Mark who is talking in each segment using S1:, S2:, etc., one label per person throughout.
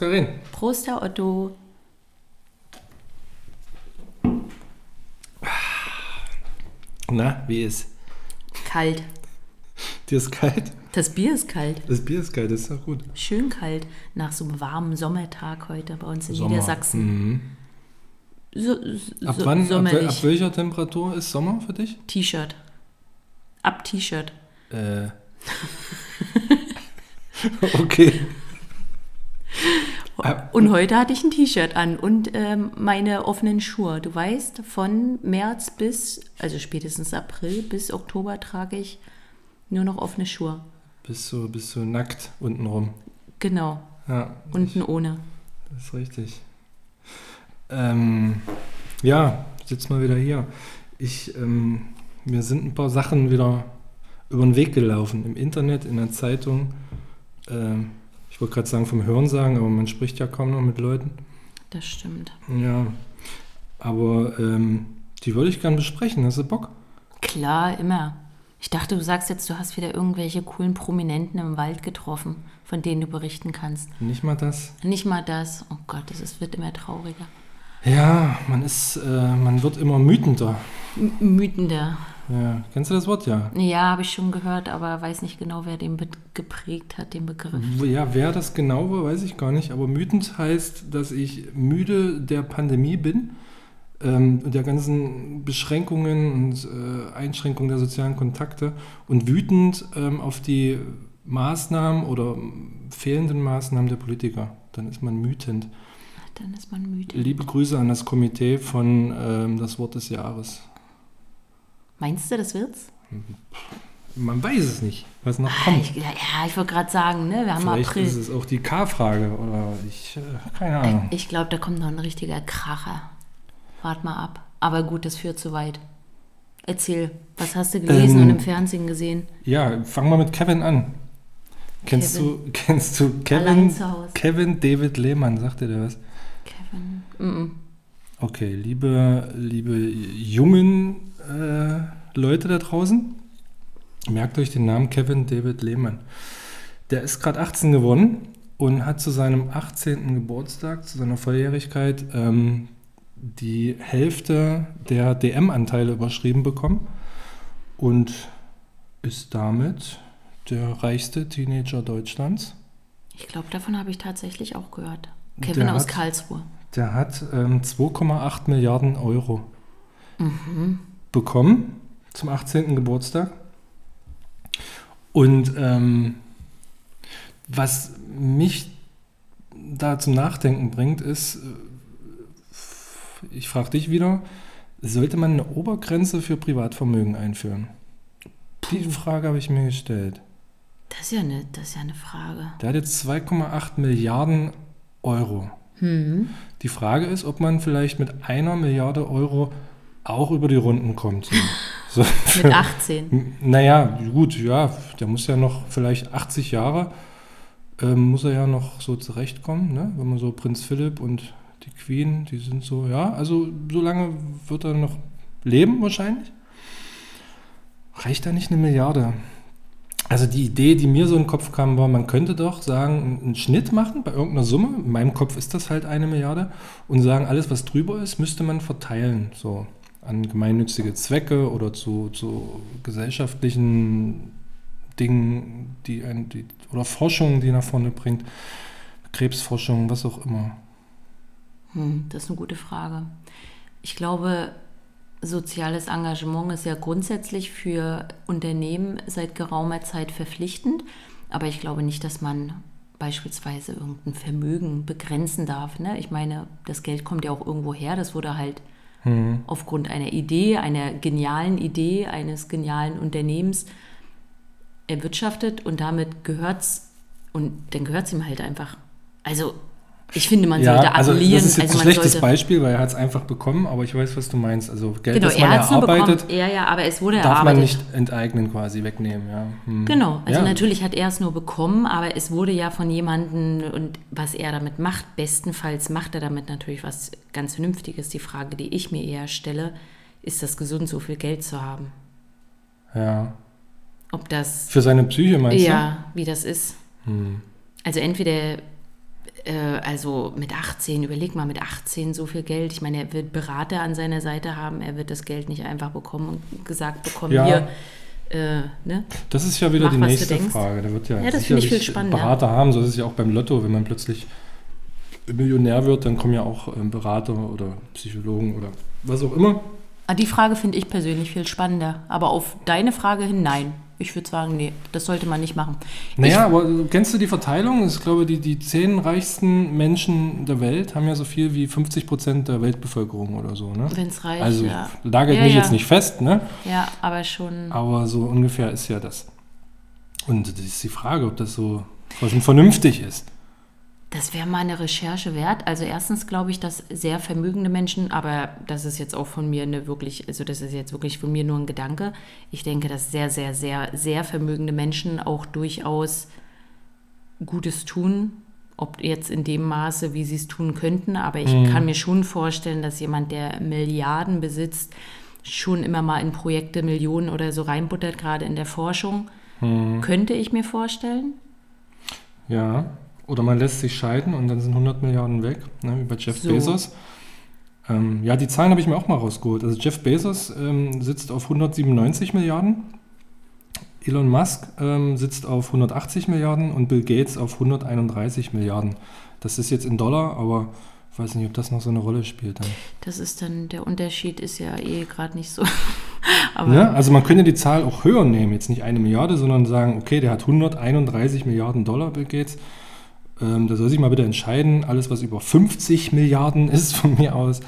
S1: Karin.
S2: Prost, Herr Otto.
S1: Na, wie ist?
S2: Kalt.
S1: Dir ist kalt?
S2: Das Bier ist kalt.
S1: Das Bier ist kalt, das ist doch gut.
S2: Schön kalt. Nach so einem warmen Sommertag heute bei uns in
S1: Sommer.
S2: Niedersachsen.
S1: Mhm.
S2: So,
S1: Ab
S2: so,
S1: wann, ab, wel-
S2: sommerlich.
S1: ab welcher Temperatur ist Sommer für dich?
S2: T-Shirt. Ab T-Shirt.
S1: Äh. okay. Ab-
S2: Und heute hatte ich ein T-Shirt an und ähm, meine offenen Schuhe. Du weißt, von März bis, also spätestens April bis Oktober trage ich nur noch offene Schuhe.
S1: Bist du, bist du nackt untenrum?
S2: Genau.
S1: Ja,
S2: Unten ohne.
S1: das ist richtig. Ähm, ja, sitz mal wieder hier. Ich, ähm, mir sind ein paar Sachen wieder über den Weg gelaufen. Im Internet, in der Zeitung. Ähm, ich wollte gerade sagen vom Hörensagen, aber man spricht ja kaum noch mit Leuten.
S2: Das stimmt.
S1: Ja, aber ähm, die würde ich gerne besprechen. Hast du Bock?
S2: Klar, immer. Ich dachte, du sagst jetzt, du hast wieder irgendwelche coolen Prominenten im Wald getroffen, von denen du berichten kannst.
S1: Nicht mal das.
S2: Nicht mal das. Oh Gott, das ist, wird immer trauriger.
S1: Ja, man ist, äh, man wird immer mütender.
S2: M Mythender.
S1: Ja, kennst du das Wort ja?
S2: Ja, habe ich schon gehört, aber weiß nicht genau, wer den geprägt hat, den Begriff.
S1: Ja, wer das genau war, weiß ich gar nicht. Aber mütend heißt, dass ich müde der Pandemie bin, ähm, der ganzen Beschränkungen und äh, Einschränkungen der sozialen Kontakte und wütend ähm, auf die Maßnahmen oder fehlenden Maßnahmen der Politiker. Dann ist man wütend.
S2: Dann ist man müde.
S1: Liebe Grüße an das Komitee von ähm, Das Wort des Jahres.
S2: Meinst du, das wird's?
S1: Man weiß es nicht, was noch
S2: Ah,
S1: kommt.
S2: ich, ja, ich wollte gerade sagen, ne, wir haben
S1: Vielleicht
S2: April.
S1: ist es auch die K-Frage oder ich, äh, keine Ahnung.
S2: Ich glaube, da kommt noch ein richtiger Kracher. Wart mal ab. Aber gut, das führt zu weit. Erzähl, was hast du gelesen
S1: Ähm,
S2: und im Fernsehen gesehen?
S1: Ja, fangen wir mit Kevin an. Kennst
S2: Kevin.
S1: du, kennst du Kevin,
S2: zu Hause.
S1: Kevin David Lehmann, sagt dir der was?
S2: Mm -mm.
S1: Okay, liebe, liebe jungen äh, Leute da draußen, merkt euch den Namen Kevin David Lehmann. Der ist gerade 18 geworden und hat zu seinem 18. Geburtstag, zu seiner Volljährigkeit, ähm, die Hälfte der DM-Anteile überschrieben bekommen und ist damit der reichste Teenager Deutschlands.
S2: Ich glaube, davon habe ich tatsächlich auch gehört.
S1: Der
S2: Kevin aus
S1: hat-
S2: Karlsruhe.
S1: Der hat ähm, 2,8 Milliarden Euro
S2: Mhm.
S1: bekommen zum 18. Geburtstag. Und ähm, was mich da zum Nachdenken bringt, ist, äh, ich frage dich wieder, sollte man eine Obergrenze für Privatvermögen einführen? Die Frage habe ich mir gestellt.
S2: Das ist ja eine, das ist ja eine Frage.
S1: Der hat jetzt 2,8 Milliarden Euro.
S2: Hm.
S1: Die Frage ist, ob man vielleicht mit einer Milliarde Euro auch über die Runden kommt. So, so
S2: Mit 18.
S1: Naja, gut, ja, der muss ja noch vielleicht 80 Jahre, ähm, muss er ja noch so zurechtkommen, ne? wenn man so Prinz Philipp und die Queen, die sind so, ja, also so lange wird er noch leben wahrscheinlich. Reicht da nicht eine Milliarde? Also die Idee, die mir so in den Kopf kam, war, man könnte doch sagen, einen Schnitt machen bei irgendeiner Summe, in meinem Kopf ist das halt eine Milliarde, und sagen, alles, was drüber ist, müsste man verteilen, so an gemeinnützige Zwecke oder zu, zu gesellschaftlichen Dingen, die, ein, die oder Forschung, die nach vorne bringt, Krebsforschung, was auch immer.
S2: Hm, das ist eine gute Frage. Ich glaube, soziales Engagement ist ja grundsätzlich für Unternehmen seit geraumer Zeit verpflichtend. Aber ich glaube nicht, dass man beispielsweise irgendein Vermögen begrenzen darf. Ne? Ich meine, das Geld kommt ja auch irgendwo her. Das wurde halt
S1: Hm.
S2: aufgrund einer Idee, einer genialen Idee, eines genialen Unternehmens erwirtschaftet und damit gehört's und dann gehört es ihm halt einfach. Also ich finde, man sollte
S1: also
S2: appellieren.
S1: das ist jetzt
S2: also
S1: ein schlechtes
S2: sollte,
S1: Beispiel, weil er hat es einfach bekommen, aber ich weiß, was du meinst. Also Geld,
S2: Genau,
S1: das man
S2: er hat es nur bekommen.
S1: erarbeitet,
S2: Ja, ja, aber es wurde
S1: darf
S2: erarbeitet.
S1: man nicht enteignen quasi, wegnehmen. Ja. Hm.
S2: Genau, also
S1: ja.
S2: natürlich hat er es nur bekommen, aber es wurde ja von jemandem und was er damit macht, bestenfalls macht er damit natürlich was ganz Vernünftiges. Die Frage, die ich mir eher stelle, ist das gesund, so viel Geld zu haben?
S1: Ja.
S2: Ob das,
S1: Für seine Psyche meinst
S2: ja, wie das ist.
S1: du? Hm.
S2: Also entweder also mit 18, überleg mal, mit 18 so viel Geld. Ich meine, er wird Berater an seiner Seite haben, er wird das Geld nicht einfach bekommen und gesagt bekommen,
S1: Ja.
S2: hier, äh, ne?
S1: Das ist ja wieder
S2: Mach,
S1: die nächste. Frage. Da wird ja,
S2: Ja, das finde ich
S1: sicherlich
S2: viel spannender.
S1: Berater haben. So ist es ja auch beim Lotto, wenn man plötzlich Millionär wird, dann kommen ja auch ähm, Berater oder Psychologen oder was auch immer.
S2: Ah, Die Frage finde ich persönlich viel spannender. Aber auf deine Frage hin, nein. Ich würde sagen, nee, das sollte man nicht machen.
S1: Naja, aber kennst du die Verteilung? Ich glaube, die, die zehn reichsten Menschen der Welt haben ja so viel wie 50 Prozent der Weltbevölkerung oder so. Ne?
S2: Wenn es reicht,
S1: Also
S2: ja.
S1: lagert
S2: Ja,
S1: mich
S2: ja.
S1: jetzt nicht fest, ne?
S2: Ja, aber schon.
S1: aber so ungefähr ist ja das. Und das ist die Frage, ob das so vernünftig ist.
S2: Das wäre mal eine Recherche wert. Also erstens glaube ich, dass sehr vermögende Menschen, aber das ist jetzt auch von mir eine wirklich, also das ist jetzt wirklich von mir nur ein Gedanke. Ich denke, dass sehr, sehr, sehr, sehr vermögende Menschen auch durchaus Gutes tun. Ob jetzt in dem Maße, wie sie es tun könnten, aber ich kann mir schon vorstellen, dass jemand, der Milliarden besitzt, schon immer mal in Projekte Millionen oder so reinbuttert, gerade in der Forschung. Könnte ich mir vorstellen.
S1: Ja. Oder man lässt sich scheiden und dann sind 100 Milliarden weg, ne, wie bei Jeff
S2: So.
S1: Bezos. Ähm, ja, die Zahlen habe ich mir auch mal rausgeholt. Also Jeff Bezos ähm, sitzt auf 197 Milliarden, Elon Musk ähm, sitzt auf 180 Milliarden und Bill Gates auf 131 Milliarden. Das ist jetzt in Dollar, aber ich weiß nicht, ob das noch so eine Rolle spielt. Dann.
S2: Das ist dann, der Unterschied ist ja eh gerade nicht so.
S1: Ne? Also man könnte die Zahl auch höher nehmen, jetzt nicht eine Milliarde, sondern sagen, okay, der hat 131 Milliarden Dollar, Bill Gates. Ähm, da soll sich mal bitte entscheiden, alles was über 50 Milliarden ist von mir aus,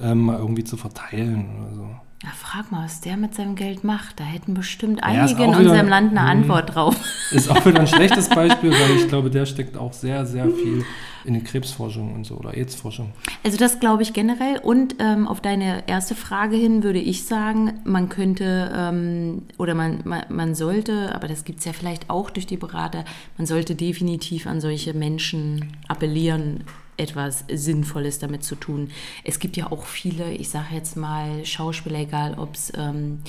S1: ähm, mal irgendwie zu verteilen oder so.
S2: Ja, frag mal, was der mit seinem Geld macht. Da hätten bestimmt
S1: Ja,
S2: einige in
S1: auch wieder-
S2: unserem Land eine
S1: Mhm.
S2: Antwort drauf.
S1: Ist auch wieder ein schlechtes Beispiel, weil ich glaube, der steckt auch sehr, sehr viel in die Krebsforschung und so oder AIDS-Forschung.
S2: Also das glaube ich generell. Und ähm, auf deine erste Frage hin würde ich sagen, man könnte ähm, oder man, man, man sollte, aber das gibt es ja vielleicht auch durch die Berater, man sollte definitiv an solche Menschen appellieren, etwas Sinnvolles damit zu tun. Es gibt ja auch viele, ich sage jetzt mal Schauspieler, egal ob es ähm,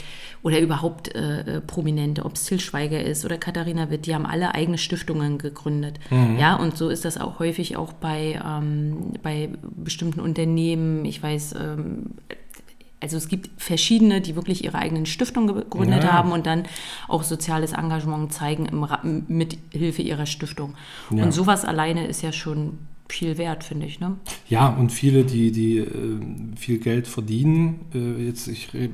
S2: oder überhaupt äh, äh, Prominente, ob es Till Schweiger ist oder Katharina Witt, die haben alle eigene Stiftungen gegründet. Ja, und so ist das auch häufig auch bei, ähm, bei bestimmten Unternehmen. Ich weiß, ähm, also es gibt verschiedene, die wirklich ihre eigenen Stiftungen gegründet
S1: Ja.
S2: haben und dann auch soziales Engagement zeigen im, mit Hilfe ihrer Stiftung.
S1: Ja.
S2: Und sowas alleine ist ja schon viel wert, finde ich. Ne?
S1: Ja, und viele, die, die äh, viel Geld verdienen, äh, jetzt, ich re-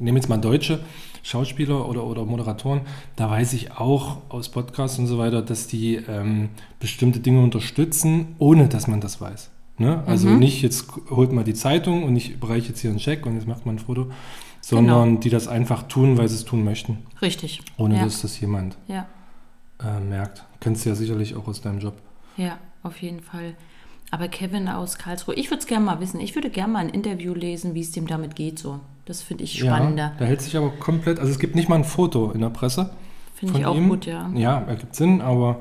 S1: nehme jetzt mal Deutsche, Schauspieler oder, oder Moderatoren, da weiß ich auch aus Podcasts und so weiter, dass die ähm, bestimmte Dinge unterstützen, ohne dass man das weiß. Ne? Also
S2: Mhm.
S1: nicht, jetzt holt mal die Zeitung und ich bereiche jetzt hier einen Scheck und jetzt macht man ein Foto, sondern die das einfach tun, weil sie es tun möchten,
S2: Richtig.
S1: ohne
S2: ja.
S1: dass das jemand
S2: ja,
S1: äh, merkt. Kennst du ja sicherlich auch aus deinem Job.
S2: ja, auf jeden Fall. Aber Kevin aus Karlsruhe, ich würde es gerne mal wissen. Ich würde gerne mal ein Interview lesen, wie es dem damit geht so. Das finde ich spannender.
S1: Ja, da hält sich aber komplett, also es gibt nicht mal ein Foto in der Presse.
S2: Finde ich auch
S1: ihm.
S2: gut, ja.
S1: Ja, ergibt Sinn, aber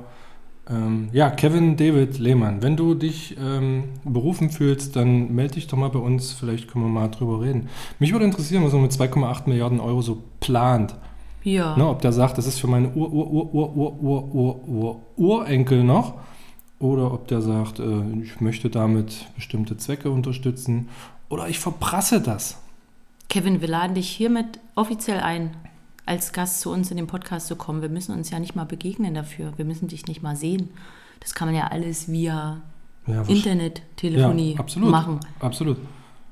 S1: ähm, ja, Kevin David Lehmann, wenn du dich ähm, berufen fühlst, dann melde dich doch mal bei uns, vielleicht können wir mal drüber reden. Mich würde interessieren, was man mit 2,8 Milliarden Euro so plant.
S2: Ja.
S1: Ne, ob der sagt, das ist für meine Ur-Ur-Ur-Ur-Ur-Ur-Ur-Urenkel noch oder ob der sagt, äh, ich möchte damit bestimmte Zwecke unterstützen. Oder ich verprasse das.
S2: Kevin, wir laden dich hiermit offiziell ein, als Gast zu uns in den Podcast zu kommen. Wir müssen uns ja nicht mal begegnen dafür. Wir müssen dich nicht mal sehen. Das kann man ja alles via
S1: Ja, wahrsch-
S2: Internettelefonie
S1: ja, absolut,
S2: machen.
S1: Absolut.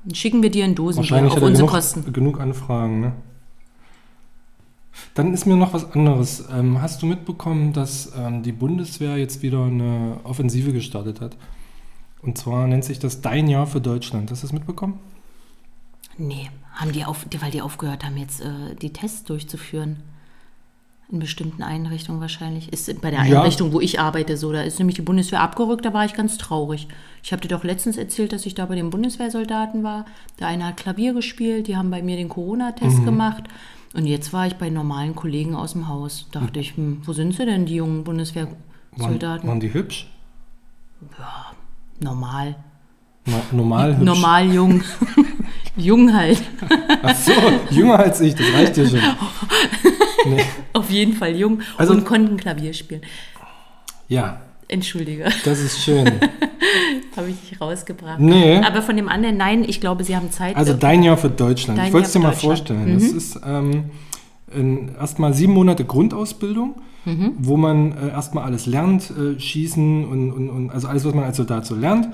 S2: Dann schicken wir dir Dosenbier
S1: Wahrscheinlich
S2: auf
S1: er
S2: unsere
S1: genug,
S2: Kosten.
S1: genug Anfragen. Ne? Dann ist mir noch was anderes. Ähm, hast du mitbekommen, dass ähm, die Bundeswehr jetzt wieder eine Offensive gestartet hat? Und zwar nennt sich das Dein Jahr für Deutschland. Hast du das mitbekommen?
S2: Nee, haben die auf, weil die aufgehört haben, jetzt äh, die Tests durchzuführen. In bestimmten Einrichtungen wahrscheinlich. Ist bei der
S1: Ja.
S2: Einrichtung, wo ich arbeite, so. Da ist nämlich die Bundeswehr abgerückt, da war ich ganz traurig. Ich habe dir doch letztens erzählt, dass ich da bei den Bundeswehrsoldaten war. Der eine hat Klavier gespielt, die haben bei mir den Corona-Test gemacht. Und jetzt war ich bei normalen Kollegen aus dem Haus. Dachte ich, hm, wo sind sie denn, die jungen
S1: Waren,
S2: Bundeswehrsoldaten?
S1: waren die hübsch?
S2: Normal.
S1: No, normal hübsch?
S2: Normal jung. jung halt.
S1: Ach so, jünger als ich, das reicht dir schon. Nee.
S2: Auf jeden Fall jung
S1: Also-
S2: und konnten Klavier spielen.
S1: Ja,
S2: Entschuldige,
S1: Das ist schön.
S2: habe ich dich rausgebracht.
S1: Nee.
S2: Aber von dem anderen, nein, ich glaube, sie haben Zeit.
S1: Also dein Jahr für Deutschland.
S2: Dein
S1: ich wollte es dir mal vorstellen. Das ist ähm, erstmal sieben Monate Grundausbildung, wo man äh, erstmal alles lernt, äh, schießen und, und, und also alles, was man als Soldat so lernt.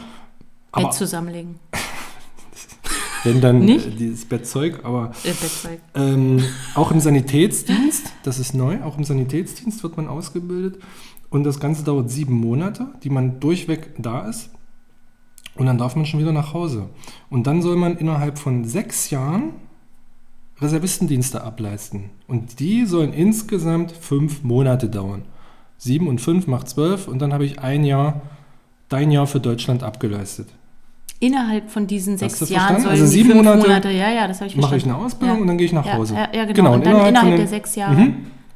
S1: Aber
S2: Bett zusammenlegen.
S1: wenn dann
S2: Nicht?
S1: äh, dieses Bettzeug, aber
S2: Äh, Bettzeug.
S1: ähm, auch im Sanitätsdienst, das ist neu, auch im Sanitätsdienst wird man ausgebildet. Und das Ganze dauert sieben Monate, die man durchweg da ist. Und dann darf man schon wieder nach Hause. Und dann soll man innerhalb von sechs Jahren Reservistendienste ableisten. Und die sollen insgesamt fünf Monate dauern. Sieben und fünf macht zwölf. Und dann habe ich ein Jahr, dein Jahr für Deutschland abgeleistet.
S2: Innerhalb von diesen sechs
S1: du
S2: Jahren
S1: verstanden?
S2: sollen
S1: Also sieben Monate
S2: Monate, ja, ja, das habe ich
S1: Mache ich
S2: verstanden.
S1: eine Ausbildung
S2: Ja.
S1: und dann gehe ich nach
S2: Ja,
S1: Hause.
S2: ja, ja, genau. Und dann
S1: von
S2: innerhalb
S1: den-
S2: der sechs Jahre.
S1: Mhm.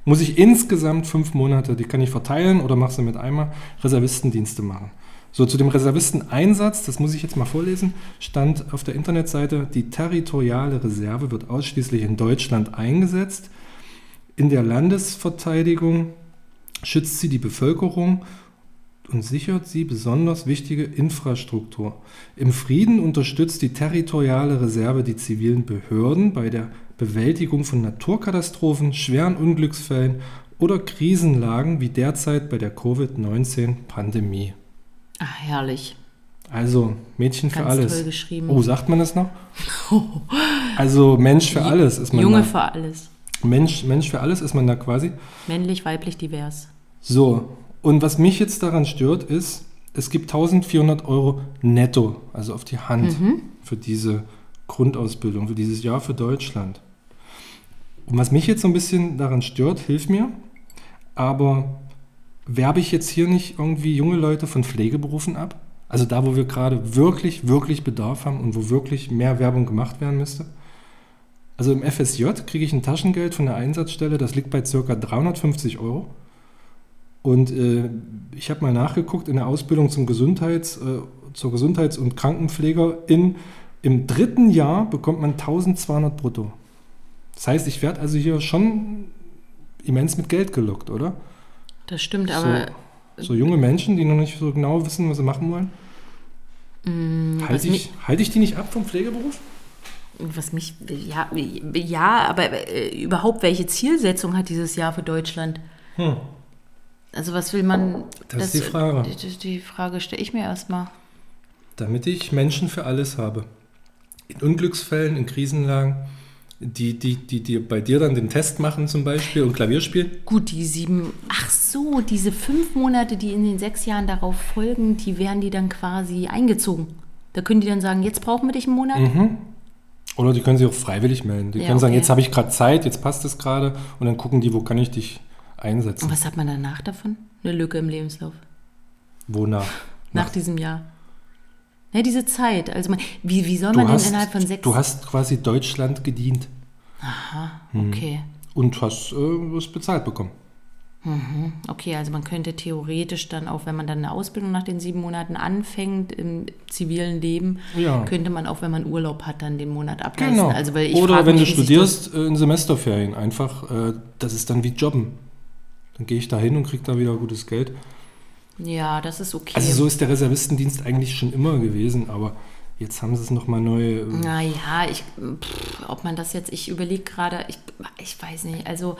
S1: muss ich insgesamt fünf Monate, die kann ich verteilen oder mache sie mit einmal, Reservistendienste machen. So, zu dem Reservisteneinsatz, das muss ich jetzt mal vorlesen, stand auf der Internetseite, die territoriale Reserve wird ausschließlich in Deutschland eingesetzt. In der Landesverteidigung schützt sie die Bevölkerung und sichert sie besonders wichtige Infrastruktur. Im Frieden unterstützt die territoriale Reserve die zivilen Behörden bei der Bewältigung von Naturkatastrophen, schweren Unglücksfällen oder Krisenlagen wie derzeit bei der Covid-19-Pandemie.
S2: Herrlich.
S1: Also Mädchen für
S2: Ganz toll
S1: alles.
S2: geschrieben.
S1: Oh, sagt man das noch? Also Mensch für alles ist man
S2: Junge
S1: da.
S2: für alles.
S1: Mensch, Mensch für alles ist man da quasi.
S2: Männlich, weiblich, divers.
S1: So, und was mich jetzt daran stört, ist, es gibt 1400 Euro netto, also auf die Hand,
S2: Mhm.
S1: für diese Grundausbildung, für dieses Jahr für Deutschland. Und was mich jetzt so ein bisschen daran stört, hilf mir, aber werbe ich jetzt hier nicht irgendwie junge Leute von Pflegeberufen ab? Also da, wo wir gerade wirklich, wirklich Bedarf haben und wo wirklich mehr Werbung gemacht werden müsste? Also im FSJ kriege ich ein Taschengeld von der Einsatzstelle, das liegt bei ca. 350 Euro. Und äh, ich habe mal nachgeguckt in der Ausbildung zum Gesundheits, äh, zur Gesundheits- und Krankenpflegerin. Im dritten Jahr bekommt man 1200 brutto. Das heißt, ich werde also hier schon immens mit Geld gelockt, oder?
S2: Das stimmt,
S1: So-
S2: aber
S1: So junge Menschen, die noch nicht so genau wissen, was sie machen wollen. Halte
S2: mich,
S1: ich, halte ich die nicht ab vom Pflegeberuf?
S2: was mich, ja, ja, aber äh, überhaupt, welche Zielsetzung hat dieses Jahr für Deutschland?
S1: Hm.
S2: Also was will man?
S1: Das ist die Frage.
S2: Die, die Frage stelle ich mir erstmal.
S1: Damit ich Menschen für alles habe. In Unglücksfällen, in Krisenlagen, die, die, die, die bei dir dann den Test machen zum Beispiel und Klavier spielen.
S2: Gut, die sieben, ach so, diese fünf Monate, die in den sechs Jahren darauf folgen, die werden die dann quasi eingezogen. Da können die dann sagen, jetzt brauchen wir dich einen Monat.
S1: Mhm. Oder die können sich auch freiwillig melden. Die
S2: Ja,
S1: können sagen,
S2: okay.
S1: jetzt habe ich gerade Zeit, jetzt passt es gerade und dann gucken die, wo kann ich dich einsetzen.
S2: Und was hat man danach davon? Eine Lücke im Lebenslauf.
S1: Wonach?
S2: Nach diesem Jahr. Ja, diese Zeit. Also man, wie, wie soll
S1: Du
S2: man
S1: hast,
S2: denn innerhalb von sechs
S1: du hast quasi Deutschland gedient
S2: Aha,
S1: Mhm.
S2: okay.
S1: und hast äh, was bezahlt bekommen.
S2: Okay, also man könnte theoretisch dann auch, wenn man dann eine Ausbildung nach den sieben Monaten anfängt im zivilen Leben,
S1: Ja.
S2: könnte man auch, wenn man Urlaub hat, dann den Monat ableisten.
S1: Genau.
S2: Also,
S1: Oder wenn
S2: mich,
S1: du studierst äh, in Semesterferien, einfach, äh, das ist dann wie Jobben. Dann gehe ich da hin und kriege da wieder gutes Geld.
S2: Ja, das ist okay.
S1: Also so ist der Reservistendienst eigentlich schon immer gewesen, aber jetzt haben sie es nochmal neu. Äh,
S2: Naja, ich, pff, ob man das jetzt, ich überlege gerade, ich, ich weiß nicht. Also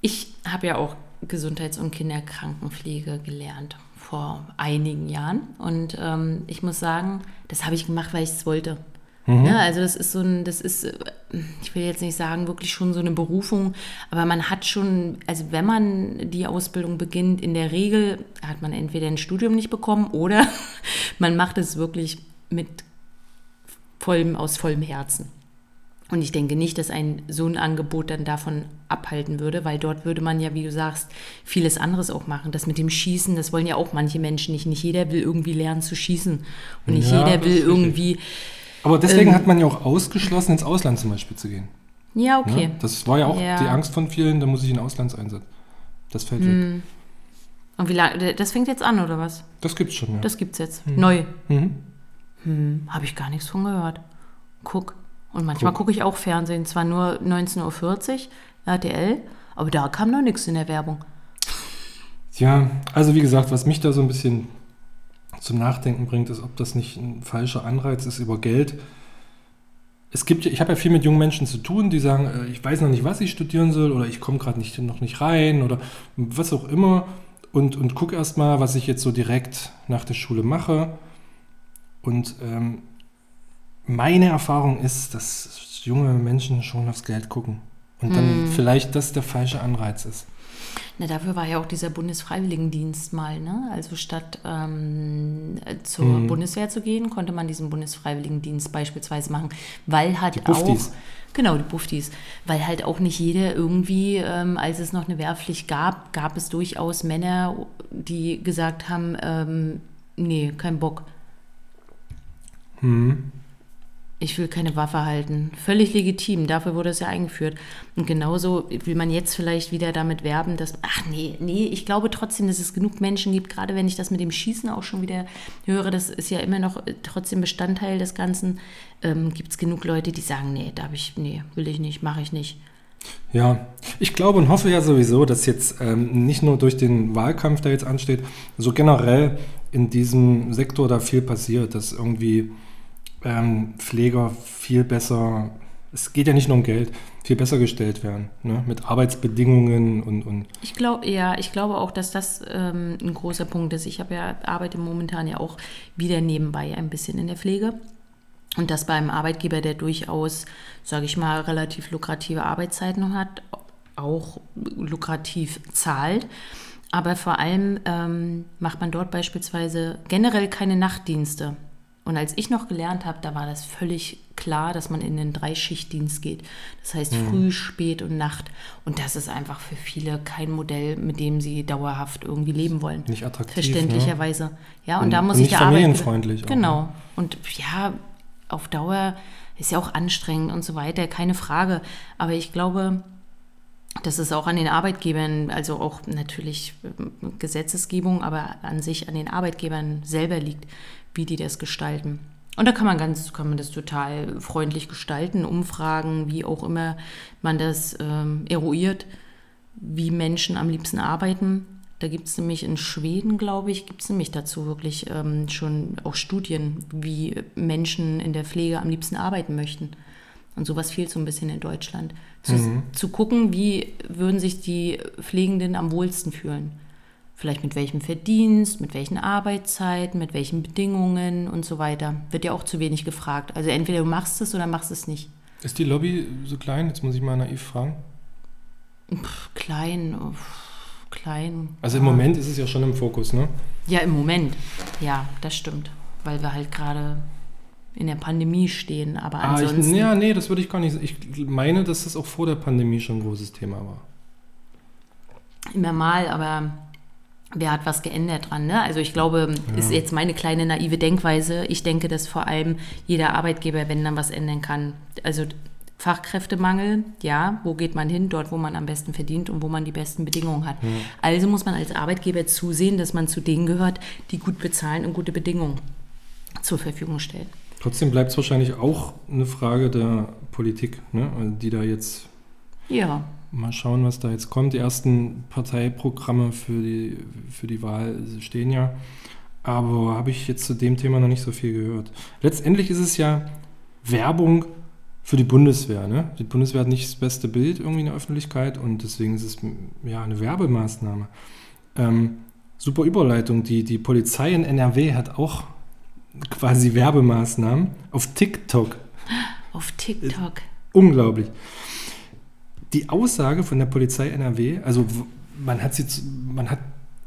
S2: ich habe ja auch Gesundheits- und Kinderkrankenpflege gelernt vor einigen Jahren. Und ähm, ich muss sagen, das habe ich gemacht, weil ich es wollte. Ja, also das ist so ein, das ist, äh, ich will jetzt nicht sagen, wirklich schon so eine Berufung, aber man hat schon, also wenn man die Ausbildung beginnt, in der Regel hat man entweder ein Studium nicht bekommen oder man macht es wirklich mit vollem, aus vollem Herzen. Und ich denke nicht, dass ein so ein Angebot dann davon abhalten würde, weil dort würde man ja, wie du sagst, vieles anderes auch machen. Das mit dem Schießen, das wollen ja auch manche Menschen nicht. Nicht jeder will irgendwie lernen zu schießen. Und nicht
S1: Ja,
S2: jeder will
S1: ist richtig. Aber deswegen
S2: ähm,
S1: hat man ja auch ausgeschlossen, ins Ausland zum Beispiel zu gehen.
S2: Ja,
S1: Ne?
S2: okay.
S1: Das war ja auch
S2: Ja.
S1: die Angst von vielen, da muss ich in Auslandseinsatz. Das fällt
S2: Hm.
S1: weg.
S2: Und wie lange, das fängt jetzt an, oder was?
S1: Das gibt's schon, ja.
S2: Das gibt's jetzt. Neu.
S1: mhm.
S2: Hm, habe ich gar nichts von gehört. Guck. Und manchmal
S1: Guck.
S2: gucke ich auch Fernsehen, zwar nur 19.40 Uhr, RTL, aber da kam noch nichts in der Werbung.
S1: Ja, also wie gesagt, was mich da so ein bisschen zum Nachdenken bringt, ist, ob das nicht ein falscher Anreiz ist über Geld. Es gibt, ich habe ja viel mit jungen Menschen zu tun, die sagen, äh, ich weiß noch nicht, was ich studieren soll oder ich komme gerade nicht, noch nicht rein oder was auch immer und, und gucke erstmal, was ich jetzt so direkt nach der Schule mache. Und ähm, meine Erfahrung ist, dass junge Menschen schon aufs Geld gucken und dann mm. vielleicht das der falsche Anreiz ist.
S2: Na, dafür war ja auch dieser Bundesfreiwilligendienst mal, ne? Also statt ähm, zur mhm. Bundeswehr zu gehen, konnte man diesen Bundesfreiwilligendienst beispielsweise machen, weil halt auch. Genau, die Buftis. Weil halt auch nicht jeder irgendwie, ähm, als es noch eine Wehrpflicht gab, gab es durchaus Männer, die gesagt haben, ähm, nee, kein Bock. Mhm ich will keine Waffe halten. Völlig legitim, dafür wurde es ja eingeführt. Und genauso will man jetzt vielleicht wieder damit werben, dass, ach nee, nee, ich glaube trotzdem, dass es genug Menschen gibt, gerade wenn ich das mit dem Schießen auch schon wieder höre, das ist ja immer noch trotzdem Bestandteil des Ganzen, ähm, gibt es genug Leute, die sagen, nee, darf ich, nee, will ich nicht, mache ich nicht.
S1: Ja, ich glaube und hoffe ja sowieso, dass jetzt ähm, nicht nur durch den Wahlkampf, der jetzt ansteht, so generell in diesem Sektor da viel passiert, dass irgendwie ähm, Pfleger viel besser, es geht ja nicht nur um Geld, viel besser gestellt werden, ne? mit Arbeitsbedingungen und. und
S2: ich glaube, ja, ich glaube auch, dass das ähm, ein großer Punkt ist. Ich habe ja, arbeite momentan ja auch wieder nebenbei ein bisschen in der Pflege. Und das beim Arbeitgeber, der durchaus, sage ich mal, relativ lukrative Arbeitszeiten hat, auch lukrativ zahlt. Aber vor allem ähm, macht man dort beispielsweise generell keine Nachtdienste. Und als ich noch gelernt habe, da war das völlig klar, dass man in den Dreischichtdienst geht. Das heißt mhm. früh, spät und Nacht. Und das ist einfach für viele kein Modell, mit dem sie dauerhaft irgendwie leben wollen.
S1: Nicht attraktiv.
S2: Verständlicherweise.
S1: Ne?
S2: Ja, und, und, da muss
S1: und
S2: ich
S1: der familienfreundlich.
S2: Arbeit. Genau. Ne? Und ja, auf Dauer ist ja auch anstrengend und so weiter, keine Frage. Aber ich glaube, dass es auch an den Arbeitgebern, also auch natürlich Gesetzesgebung, aber an sich an den Arbeitgebern selber liegt, wie die das gestalten. Und da kann man ganz, kann man das total freundlich gestalten, Umfragen, wie auch immer man das ähm, eruiert, wie Menschen am liebsten arbeiten. Da gibt es nämlich in Schweden, glaube ich, gibt es nämlich dazu wirklich ähm, schon auch Studien, wie Menschen in der Pflege am liebsten arbeiten möchten. Und sowas fehlt so ein bisschen in Deutschland. Zu, mhm. zu gucken, wie würden sich die Pflegenden am wohlsten fühlen. Vielleicht mit welchem Verdienst, mit welchen Arbeitszeiten, mit welchen Bedingungen und so weiter. Wird ja auch zu wenig gefragt. Also entweder du machst es oder machst es nicht.
S1: Ist die Lobby so klein? Jetzt muss ich mal naiv fragen.
S2: Pff, klein, uff, klein.
S1: Also im Moment ist es ja schon im Fokus, ne?
S2: Ja, im Moment. Ja, das stimmt. Weil wir halt gerade in der Pandemie stehen. Aber ansonsten.
S1: Ah, ich, ja, nee, das würde ich gar nicht. Ich meine, dass das auch vor der Pandemie schon ein großes Thema war.
S2: Immer mal, aber wer hat was geändert dran. Ne? Also ich glaube, ja. ist jetzt meine kleine naive Denkweise. Ich denke, dass vor allem jeder Arbeitgeber, wenn dann was ändern kann. Also Fachkräftemangel, ja, wo geht man hin? Dort, wo man am besten verdient und wo man die besten Bedingungen hat. Ja. Also muss man als Arbeitgeber zusehen, dass man zu denen gehört, die gut bezahlen und gute Bedingungen zur Verfügung stellen.
S1: Trotzdem bleibt es wahrscheinlich auch eine Frage der Politik, ne? die da jetzt
S2: ja.
S1: Mal schauen, was da jetzt kommt. Die ersten Parteiprogramme für die, für die Wahl stehen ja. Aber habe ich jetzt zu dem Thema noch nicht so viel gehört. Letztendlich ist es ja Werbung für die Bundeswehr. Ne? Die Bundeswehr hat nicht das beste Bild irgendwie in der Öffentlichkeit und deswegen ist es ja eine Werbemaßnahme. Ähm, super Überleitung. Die, die Polizei in NRW hat auch quasi Werbemaßnahmen auf TikTok.
S2: Auf TikTok.
S1: Unglaublich die Aussage von der Polizei NRW, also man hat sie, man hat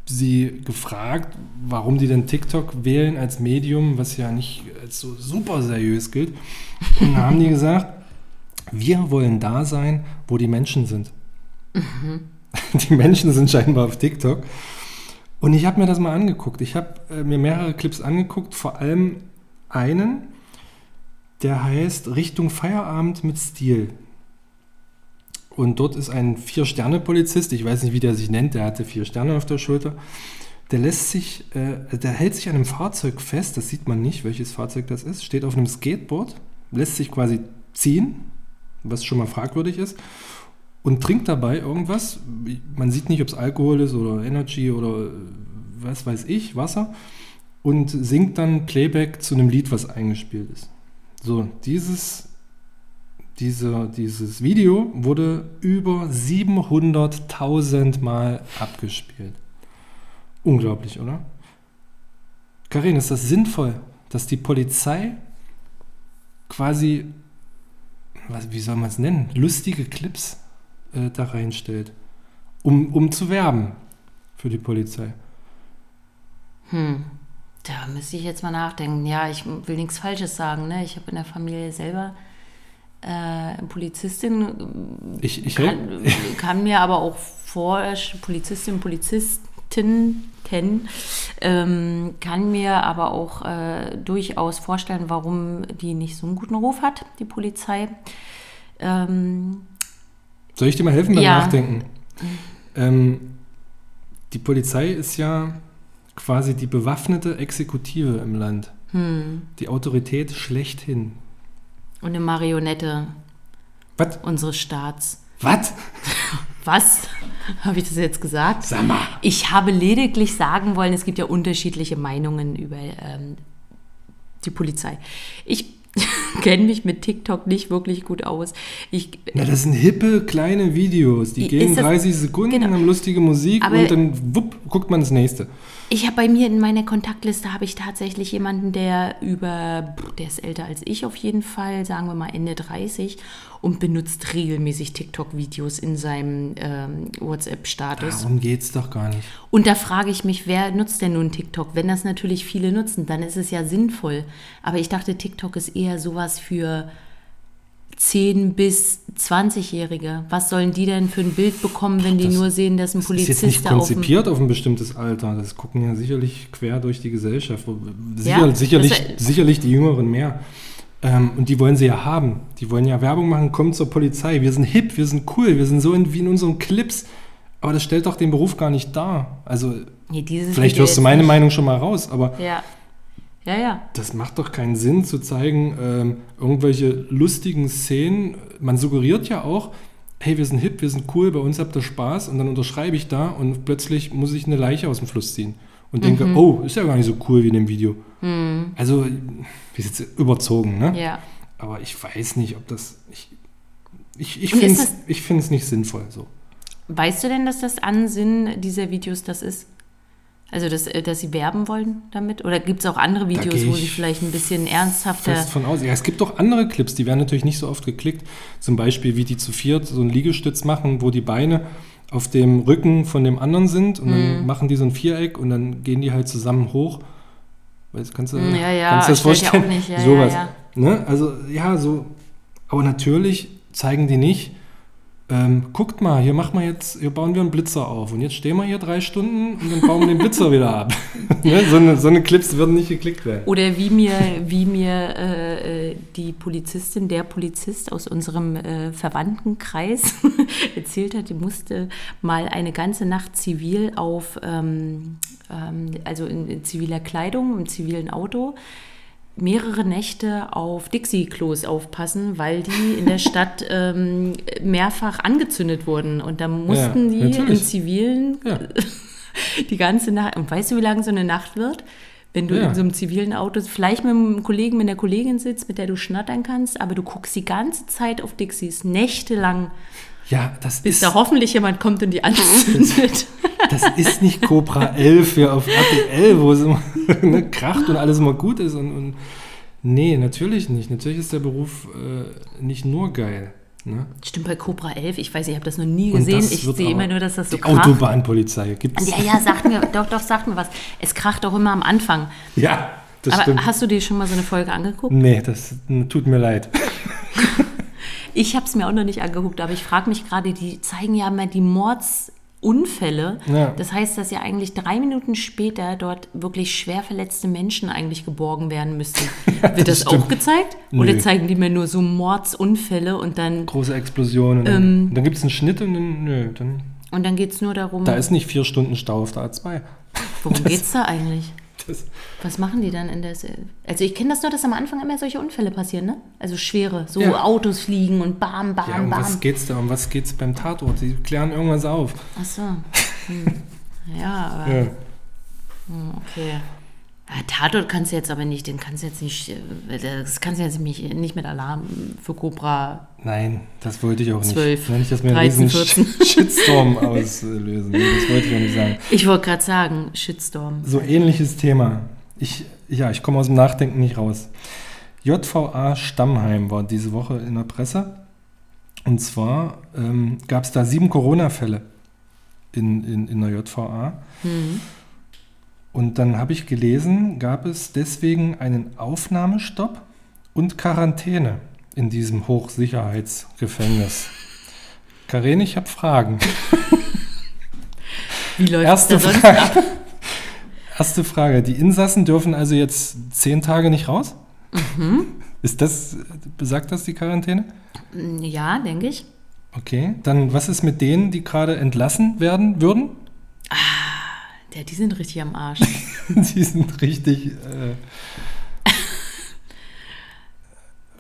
S1: sie gefragt, warum die denn TikTok wählen als Medium, was ja nicht als so super seriös gilt. Und dann haben die gesagt, wir wollen da sein, wo die Menschen sind. Mhm. Die Menschen sind scheinbar auf TikTok. Und ich habe mir das mal angeguckt. Ich habe äh, mir mehrere Clips angeguckt, vor allem einen, der heißt Richtung Feierabend mit Stil. Und dort ist ein Vier-Sterne-Polizist, ich weiß nicht, wie der sich nennt, der hatte vier Sterne auf der Schulter. Der lässt sich, äh, der hält sich an einem Fahrzeug fest, das sieht man nicht, welches Fahrzeug das ist, steht auf einem Skateboard, lässt sich quasi ziehen, was schon mal fragwürdig ist. und trinkt dabei irgendwas. Man sieht nicht, ob es Alkohol ist oder Energy oder äh, was weiß ich, Wasser. Und singt dann Playback zu einem Lied, was eingespielt ist. So, dieses, diese, dieses Video wurde über 700.000 Mal abgespielt. Unglaublich, oder? Karin, ist das sinnvoll, dass die Polizei quasi, was, wie soll man es nennen, lustige Clips äh, da reinstellt, um, um zu werben für die Polizei?
S2: Hm. Da müsste ich jetzt mal nachdenken. Ja, ich will nichts Falsches sagen. Ne? Ich habe in der Familie selber äh, Polizistin.
S1: Ich, ich
S2: kann, kann mir aber auch vor, Polizistin, Polizisten kennen, ähm, kann mir aber auch äh, durchaus vorstellen, warum die nicht so einen guten Ruf hat, die Polizei. Ähm,
S1: Soll ich dir mal helfen beim
S2: Ja.
S1: Nachdenken? Ähm, die Polizei ist ja quasi die bewaffnete Exekutive im Land.
S2: hm.
S1: Die Autorität schlechthin.
S2: Und eine Marionette
S1: Was?
S2: unseres Staats.
S1: Was?
S2: Was? Habe ich das jetzt gesagt?
S1: Sag mal.
S2: Ich habe lediglich sagen wollen, es gibt ja unterschiedliche Meinungen über ähm, die Polizei. Ich kenne mich mit TikTok nicht wirklich gut aus. Ich,
S1: Na, das sind hippe kleine Videos. Die gehen
S2: das-
S1: 30 Sekunden,
S2: genau.
S1: haben lustige Musik
S2: Aber-
S1: und dann wupp, guckt man das nächste.
S2: Ich habe bei mir in meiner Kontaktliste habe ich tatsächlich jemanden, der über, der ist älter als ich auf jeden Fall, sagen wir mal Ende 30 und benutzt regelmäßig TikTok-Videos in seinem ähm, WhatsApp-Status.
S1: Darum geht's doch gar nicht.
S2: Und da frage ich mich, wer nutzt denn nun TikTok? Wenn das natürlich viele nutzen, dann ist es ja sinnvoll. Aber ich dachte, TikTok ist eher sowas für 10- bis 20-Jährige. Was sollen die denn für ein Bild bekommen, wenn die
S1: Das-
S2: nur sehen, dass ein
S1: Das ist jetzt nicht
S2: Polizist da auf
S1: konzipiert auf ein bestimmtes Alter. Das gucken ja sicherlich quer durch die Gesellschaft. Sicher,
S2: Ja,
S1: sicherlich,
S2: war-
S1: sicherlich die Jüngeren mehr. Ähm, und die wollen sie ja haben. Die wollen ja Werbung machen, kommt zur Polizei. Wir sind hip, wir sind cool, wir sind so in, wie in unseren Clips. Aber das stellt doch den Beruf gar nicht dar. Also,
S2: Nee,
S1: vielleicht hörst du meine
S2: nicht.
S1: Meinung schon mal raus, aber
S2: Ja. Ja, ja.
S1: das macht doch keinen Sinn zu zeigen, ähm, irgendwelche lustigen Szenen. Man suggeriert ja auch, hey, wir sind hip, wir sind cool, bei uns habt ihr Spaß und dann unterschreibe ich da und plötzlich muss ich eine Leiche aus dem Fluss ziehen und denke,
S2: Mhm.
S1: oh, ist ja gar nicht so cool wie in dem Video. Also, ist jetzt überzogen, ne?
S2: Ja.
S1: Aber ich weiß nicht, ob das. Ich, ich, ich finde es
S2: das-
S1: nicht sinnvoll so.
S2: Weißt du denn, dass das Ansinn dieser Videos das ist? Also, dass, äh, dass sie werben wollen damit? Oder gibt es auch andere Videos, wo sie vielleicht ein bisschen ernsthafter...
S1: Fest von aus. Ja, es gibt auch andere Clips, die werden natürlich nicht so oft geklickt. Zum Beispiel, wie die zu viert so einen Liegestütz machen, wo die Beine auf dem Rücken von dem anderen sind und
S2: Mhm.
S1: dann machen die so ein Viereck und dann gehen die halt zusammen hoch. Weißt, kannst du,
S2: ja, ja,
S1: kannst du das vorstellen?
S2: auch nicht. Ja,
S1: Sowas.
S2: ja,
S1: Ne? Also, ja, so. Aber natürlich zeigen die nicht, ähm, guckt mal, hier machen wir jetzt, hier bauen wir einen Blitzer auf und jetzt stehen wir hier drei Stunden und dann bauen wir den Blitzer wieder ab. ne? so, eine, so eine Clips würden nicht geklickt werden.
S2: Oder wie mir, wie mir äh, äh, die Polizistin, der Polizist aus unserem äh, Verwandtenkreis erzählt hat, die musste mal eine ganze Nacht zivil auf, ähm, ähm, also in, in ziviler Kleidung, im zivilen Auto, mehrere Nächte auf Dixie-Klos aufpassen, weil die in der Stadt ähm, mehrfach angezündet wurden. Und da mussten die
S1: natürlich.
S2: im Zivilen
S1: Ja.
S2: die ganze Nacht. Und weißt du, wie lange so eine Nacht wird? Wenn du
S1: Ja.
S2: in so einem zivilen Auto vielleicht mit einem Kollegen, mit einer Kollegin sitzt, mit der du schnattern kannst, aber du guckst die ganze Zeit auf Dixies, nächtelang,
S1: Ja, das
S2: bis
S1: ist,
S2: da hoffentlich jemand kommt und die anzündet.
S1: das ist nicht Cobra 11 hier auf RTL, wo es immer ne, kracht und alles immer gut ist. Und, und nee, natürlich nicht. Natürlich ist der Beruf äh, nicht nur geil. Ne?
S2: Stimmt bei Cobra 11, ich weiß, ich habe das noch nie gesehen. Ich sehe immer nur, dass das so
S1: Die
S2: kracht.
S1: Autobahnpolizei gibt's.
S2: Ja, ja, sagt mir, doch, doch, sagt mir was. Es kracht auch immer am Anfang.
S1: Ja, das
S2: aber
S1: stimmt.
S2: hast du dir schon mal so eine Folge angeguckt?
S1: Nee, das tut mir leid.
S2: Ich habe es mir auch noch nicht angeguckt, aber ich frage mich gerade, die zeigen ja mal die Mordsunfälle.
S1: Ja.
S2: Das heißt, dass ja eigentlich drei Minuten später dort wirklich schwer verletzte Menschen eigentlich geborgen werden müssten. Wird das,
S1: das
S2: auch gezeigt?
S1: Nö.
S2: Oder zeigen die mir nur so Mordsunfälle und dann,
S1: Große Explosion. Und dann,
S2: Ähm.
S1: dann gibt es einen Schnitt und dann, nö, dann,
S2: und dann geht es nur darum,
S1: da ist nicht vier Stunden Stau auf der A2.
S2: worum geht es da eigentlich?
S1: Das,
S2: Was machen die dann in der... Se also ich kenne das nur, dass am Anfang immer solche Unfälle passieren, ne? Also schwere, so
S1: Ja.
S2: Autos fliegen und bam, bam,
S1: ja, um
S2: bam.
S1: was geht's da? Um was geht's beim Tatort? Die klären irgendwas auf.
S2: Ach so. Hm. Ja, aber...
S1: Ja.
S2: Hm, Okay. Ja, Tatort kannst du jetzt aber nicht, den kannst du jetzt nicht, äh, das kannst du jetzt nicht, nicht mit Alarm für Cobra.
S1: Nein, das wollte ich auch nicht.
S2: Zwölf,
S1: Nicht, dass wir einen
S2: 13,
S1: riesen Sh- Shitstorm auslösen. Das wollte ich auch nicht sagen.
S2: Ich wollte gerade sagen, Shitstorm.
S1: So ähnliches Thema. Ich, ja, ich komme aus dem Nachdenken nicht raus. JVA Stammheim war diese Woche in der Presse. Und zwar ähm, gab es da sieben Corona-Fälle in, in, in der JVA.
S2: Hm.
S1: Und dann habe ich gelesen, gab es deswegen einen Aufnahmestopp und Quarantäne in diesem Hochsicherheitsgefängnis. Karin, ich habe Fragen.
S2: Wie läuft
S1: Erste
S2: das
S1: Frage.
S2: ab?
S1: Erste Frage. Die Insassen dürfen also jetzt zehn Tage nicht raus?
S2: Mhm.
S1: Ist das, besagt das die Quarantäne?
S2: Ja, denke ich.
S1: Okay. Dann, was ist mit denen, die gerade entlassen werden würden?
S2: Ja, die sind richtig am Arsch.
S1: Die sind richtig. Äh,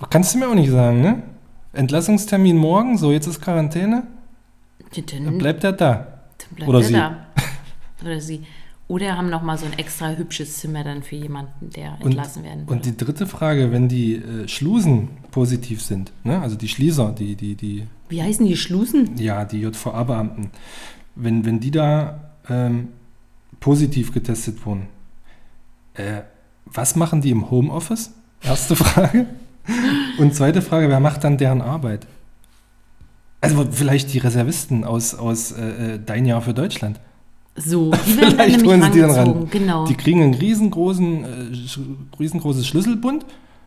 S1: kannst du mir auch nicht sagen, ne? Entlassungstermin morgen, so jetzt ist Quarantäne,
S2: Dann,
S1: dann
S2: dann
S1: bleibt er da.
S2: bleibt
S1: oder
S2: er
S1: sie.
S2: da. Oder sie. Oder haben noch mal so ein extra hübsches Zimmer dann für jemanden, der
S1: Und,
S2: entlassen werden will.
S1: und die dritte Frage, wenn die äh, Schlusen positiv sind, ne? also die Schließer, die, die, die,
S2: Wie heißen die Schlusen?
S1: ja, die JVA-Beamten, wenn, wenn die da ähm, positiv getestet wurden, äh, was machen die im Homeoffice? Erste Frage. Und zweite Frage, wer macht dann deren Arbeit? Also vielleicht die Reservisten aus, aus äh, äh, Dein Jahr für Deutschland.
S2: So, die werden
S1: Vielleicht holen sie die dann ran.
S2: Genau.
S1: Die kriegen einen riesengroßen, äh, riesengroßes Schlüsselbund,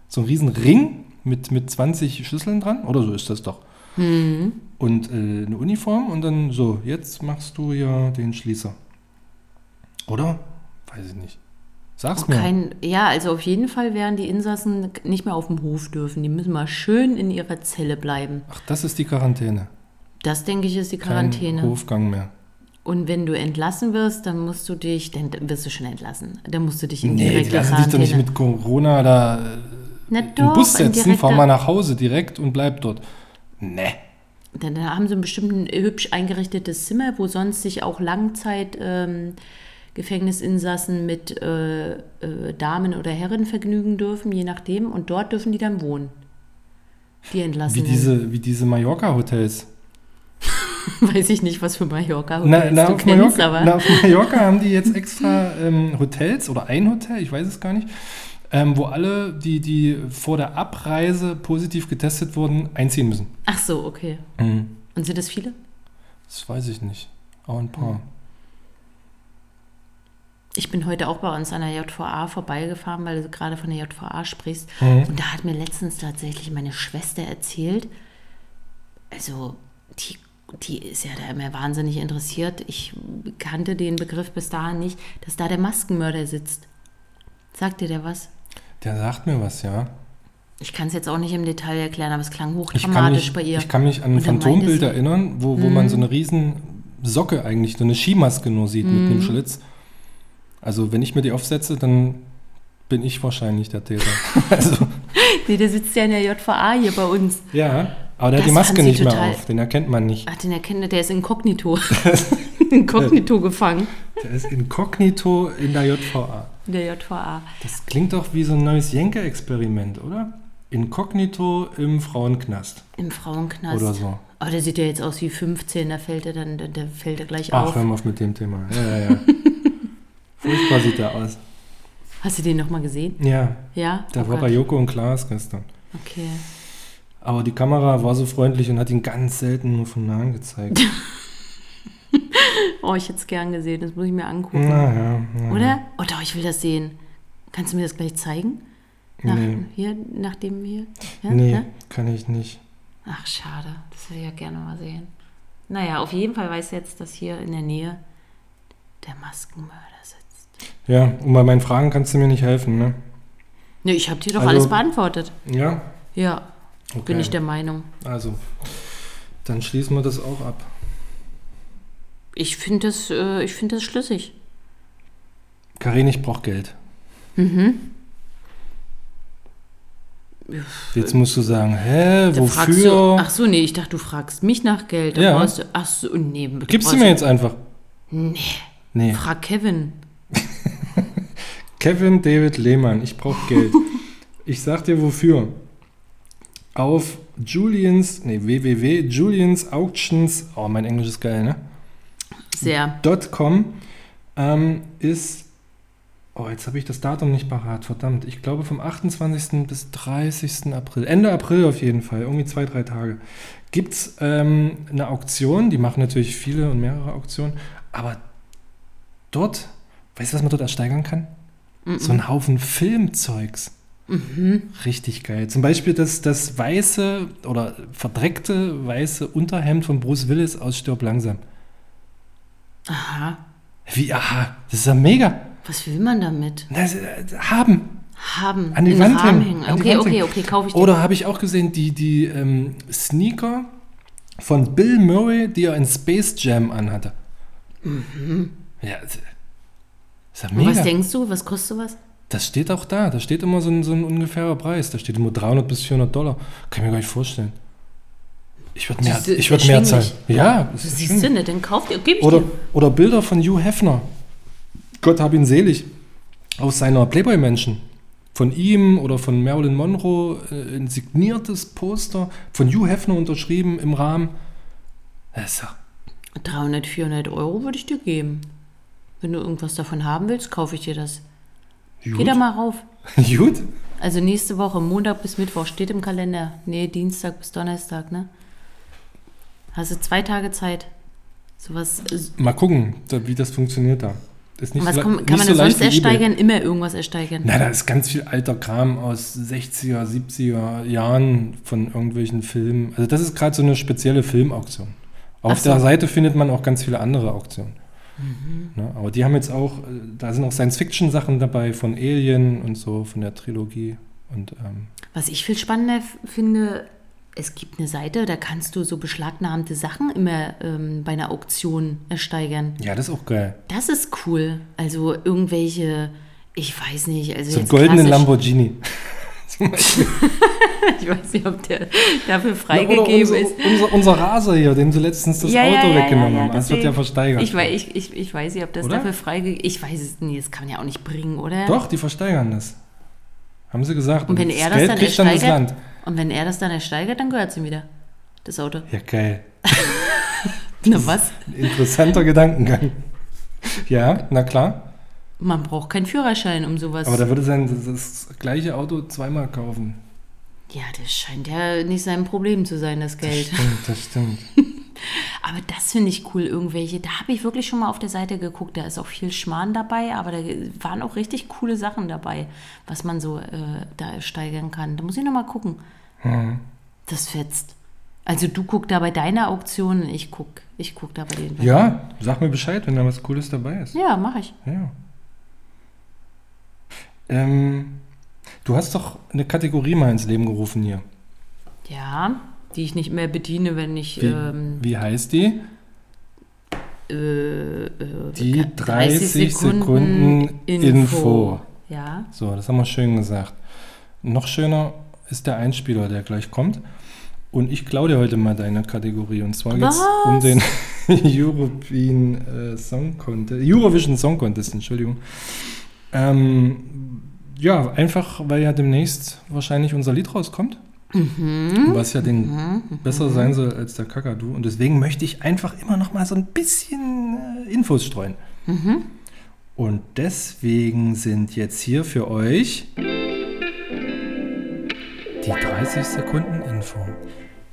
S1: so einen riesen Ring mit, mit 20 Schlüsseln dran, oder so ist das doch.
S2: Hm.
S1: Und äh, eine Uniform und dann so, jetzt machst du ja den Schließer. Oder? Weiß ich nicht. Sag's mir.
S2: kein, ja, also auf jeden Fall werden die Insassen nicht mehr auf dem Hof dürfen. Die müssen mal schön in ihrer Zelle bleiben.
S1: Ach, das ist die Quarantäne.
S2: Das, denke ich, ist die
S1: Kein
S2: Quarantäne.
S1: Hofgang mehr.
S2: Und wenn du entlassen wirst, dann musst du dich, dann wirst du schon entlassen. Dann musst du dich in
S1: Nee, die
S2: direkte
S1: lassen sich doch nicht
S2: Quarantäne.
S1: mit Corona da äh,
S2: Na
S1: in den
S2: doch,
S1: Bus setzen, fahr mal nach Hause direkt und bleib dort. Nee.
S2: Dann haben sie ein bestimmt hübsch eingerichtetes Zimmer, wo sonst sich auch Langzeit ähm, Gefängnisinsassen mit äh, äh, Damen oder Herren vergnügen dürfen, je nachdem. Und dort dürfen die dann wohnen. Die
S1: Wie
S2: Entlassenen.
S1: diese, wie diese Mallorca-Hotels.
S2: Weiß ich nicht, was für Mallorca
S1: Na, na,
S2: du
S1: auf
S2: kennst,
S1: Mallorca,
S2: aber
S1: na, auf Mallorca haben die jetzt extra ähm, Hotels oder ein Hotel, ich weiß es gar nicht, ähm, wo alle, die, die vor der Abreise positiv getestet wurden, einziehen müssen.
S2: ach so, okay.
S1: Mhm.
S2: Und sind das viele?
S1: Das weiß ich nicht. Auch ein paar.
S2: Ich bin heute auch bei uns an der JVA vorbeigefahren, weil du gerade von der JVA sprichst.
S1: Mhm.
S2: Und da hat mir letztens tatsächlich meine Schwester erzählt, also die, die ist ja da immer wahnsinnig interessiert. Ich kannte den Begriff bis dahin nicht, dass da der Maskenmörder sitzt. Sagt dir der was?
S1: Der sagt mir was, ja.
S2: Ich kann es jetzt auch nicht im Detail erklären, aber es klang hochdramatisch
S1: mich,
S2: bei ihr.
S1: ich kann mich an ein Phantombild erinnern, wo, wo man so eine riesen Socke eigentlich, so eine Skimaske nur sieht mit
S2: Mhm.
S1: einem Schlitz. Also wenn ich mir die aufsetze, dann bin ich wahrscheinlich der Täter. also,
S2: nee, der sitzt ja in der JVA hier bei uns.
S1: ja, aber der hat
S2: Das
S1: die Maske nicht mehr auf, den erkennt man nicht.
S2: Ach, den erkennt der ist inkognito. inkognito gefangen
S1: Der ist inkognito in der JVA.
S2: in der JVA.
S1: Das klingt doch wie so ein neues Jenke-Experiment, oder? Inkognito im Frauenknast
S2: Im Frauenknast.
S1: oder so.
S2: Aber der sieht ja jetzt aus wie 15, da fällt er dann, da, fällt er gleich
S1: Ach,
S2: auf.
S1: hör mal auf mit dem Thema. Ja, ja, ja. Furchtbar sieht er aus.
S2: Hast du den nochmal gesehen?
S1: Ja,
S2: Ja?
S1: der
S2: Oh
S1: war
S2: Gott.
S1: bei Joko und Klaas gestern.
S2: Okay.
S1: Aber die Kamera war so freundlich und hat ihn ganz selten nur von nahen gezeigt.
S2: Oh, ich hätte es gern gesehen, das muss ich mir angucken.
S1: naja. naja.
S2: Oder? Oh doch, ich will das sehen. Kannst du mir das gleich zeigen? Nach,
S1: Nee.
S2: Hier, nach dem hier? Ja?
S1: Nee,
S2: Ja?
S1: kann ich nicht.
S2: Ach, schade. Das will ich ja gerne mal sehen. Naja, auf jeden Fall weiß ich jetzt, dass hier in der Nähe der Maskenmörder sitzt.
S1: Ja, und bei meinen Fragen kannst du mir nicht helfen, ne?
S2: Nee, ich habe dir doch
S1: Also-
S2: alles beantwortet.
S1: Ja?
S2: Ja,
S1: Okay.
S2: bin ich der Meinung.
S1: Also, dann schließen wir das auch ab.
S2: Ich finde das, äh, ich find das schlüssig.
S1: Karin, ich brauche Geld. Jetzt musst du sagen, hä,
S2: Da fragst Du,
S1: wofür?
S2: ach so, nee, ich dachte, du fragst mich nach Geld.
S1: Ja.
S2: du, ach so, nee.
S1: Gibst du mir jetzt einfach?
S2: Nee.
S1: Nee.
S2: Frag Kevin.
S1: Kevin David Lehmann, ich brauche Geld. ich sag dir wofür. Auf Julians, nee, www, Julians Auctions, oh, mein Englisch ist geil, ne?
S2: Sehr.
S1: .com ähm, ist, oh, jetzt habe ich das Datum nicht parat, verdammt. Ich glaube vom 28. bis 30. April, Ende April auf jeden Fall, irgendwie zwei, drei Tage, gibt es ähm, eine Auktion, die machen natürlich viele und mehrere Auktionen, aber dort, weißt du, was man dort ersteigern kann? So ein Haufen Filmzeugs. Richtig geil. Zum Beispiel das, das weiße oder verdreckte weiße Unterhemd von Bruce Willis aus Stirb langsam.
S2: Aha.
S1: Wie, aha, das ist ja mega.
S2: Was will man damit?
S1: Das, haben.
S2: Haben.
S1: An die
S2: in
S1: Wand hängen,
S2: hängen.
S1: an die
S2: Okay,
S1: Wand
S2: okay,
S1: hängen.
S2: okay, kaufe ich dir.
S1: Oder habe ich auch gesehen, die, die ähm, Sneaker von Bill Murray, die er in Space Jam anhatte. Ja, das ist ja
S2: Und was
S1: mega.
S2: denkst du? Was kostet sowas?
S1: Das steht auch da. Da steht immer so ein, so ein ungefährer Preis. Da steht immer 300 bis 400 Dollar. Kann ich mir gar nicht vorstellen. Ich würde mehr, ich würd mehr zahlen. Ja, das ist
S2: Siehst du nicht, dann kauf dir. Gib ich
S1: Oder,
S2: dir.
S1: oder Bilder von Hugh Hefner. Gott hab ihn selig. Aus seiner Playboy-Menschen. Von ihm oder von Marilyn Monroe äh, ein signiertes Poster von Hugh Hefner unterschrieben im Rahmen. Das ist ja
S2: 300, 400 Euro würde ich dir geben. Wenn du irgendwas davon haben willst, kaufe ich dir das. Geh
S1: gut.
S2: da mal rauf.
S1: gut.
S2: Also nächste Woche, Montag bis Mittwoch, steht im Kalender. Nee, Dienstag bis Donnerstag, ne? Hast du zwei Tage Zeit. Sowas.
S1: Mal gucken, wie das funktioniert da. Ist nicht
S2: Was
S1: so,
S2: kann,
S1: nicht
S2: kann man
S1: so
S2: sonst ersteigern? Immer irgendwas ersteigern.
S1: Na, da ist ganz viel alter Kram aus 60er, 70er Jahren von irgendwelchen Filmen. Also das ist gerade so eine spezielle Filmauktion. Auf
S2: so.
S1: der Seite findet man auch ganz viele andere Auktionen.
S2: Mhm.
S1: Ne, aber die haben jetzt auch, äh, da sind auch Science-Fiction-Sachen dabei von Alien und so, von der Trilogie. Und ähm,
S2: Was ich viel spannender finde, es gibt eine Seite, da kannst du so beschlagnahmte Sachen immer ähm, bei einer Auktion ersteigern.
S1: ja, das ist auch geil.
S2: Das ist cool. Also irgendwelche, ich weiß nicht, also
S1: So einen goldenen Lamborghini.
S2: Ich weiß nicht, ob der dafür freigegeben
S1: unser,
S2: ist.
S1: unser, unser Raser hier, dem sie letztens das
S2: Ja, ja,
S1: Auto
S2: ja, ja,
S1: weggenommen
S2: ja,
S1: haben. Das wird ja versteigert.
S2: Ich, ich, ich, ich weiß nicht, ob das
S1: Oder?
S2: dafür freigegeben ist. Ich weiß es nicht, das kann man ja auch nicht bringen, oder?
S1: Doch, die versteigern das. Haben sie gesagt.
S2: Und wenn
S1: das
S2: er das
S1: Geld
S2: dann
S1: kriegt dann das
S2: ersteigert,
S1: Land.
S2: und wenn er das dann ersteigert, dann gehört es ihm wieder. Das Auto.
S1: Ja, geil.
S2: Na was?
S1: Interessanter Gedankengang. Ja, na klar.
S2: Man braucht keinen Führerschein, um sowas.
S1: Aber da würde sein das, gleiche Auto zweimal kaufen.
S2: ja, das scheint ja nicht sein Problem zu sein, das Geld.
S1: Das stimmt, das stimmt.
S2: Aber das finde ich cool, irgendwelche. Da habe ich wirklich schon mal auf der Seite geguckt. Da ist auch viel Schmarrn dabei, aber da waren auch richtig coole Sachen dabei, was man so äh, da steigern kann. Da muss ich nochmal gucken.
S1: Hm.
S2: Das fetzt. Also du guck da bei deiner Auktion, ich guck, ich guck da bei den.
S1: Ja, sag mir Bescheid, wenn da was Cooles dabei ist.
S2: Ja, mache ich.
S1: Ja. Ähm, du hast doch eine Kategorie mal ins Leben gerufen hier.
S2: Ja, die ich nicht mehr bediene, wenn ich
S1: Wie,
S2: ähm,
S1: wie heißt die?
S2: äh, äh,
S1: Die 30 Sekunden Info.
S2: Ja.
S1: So, das haben wir schön gesagt. Noch schöner ist der Einspieler, der gleich kommt. Und ich klaue dir heute mal deine Kategorie. Und zwar geht es um den European äh, Song Contest, Eurovision Song Contest, Entschuldigung. Ähm, ja, einfach, weil ja demnächst wahrscheinlich unser Lied rauskommt. Was ja den besser sein soll als der Kakadu. Und deswegen möchte ich einfach immer noch mal so ein bisschen äh, Infos streuen. Und deswegen sind jetzt hier für euch die 30 Sekunden Info.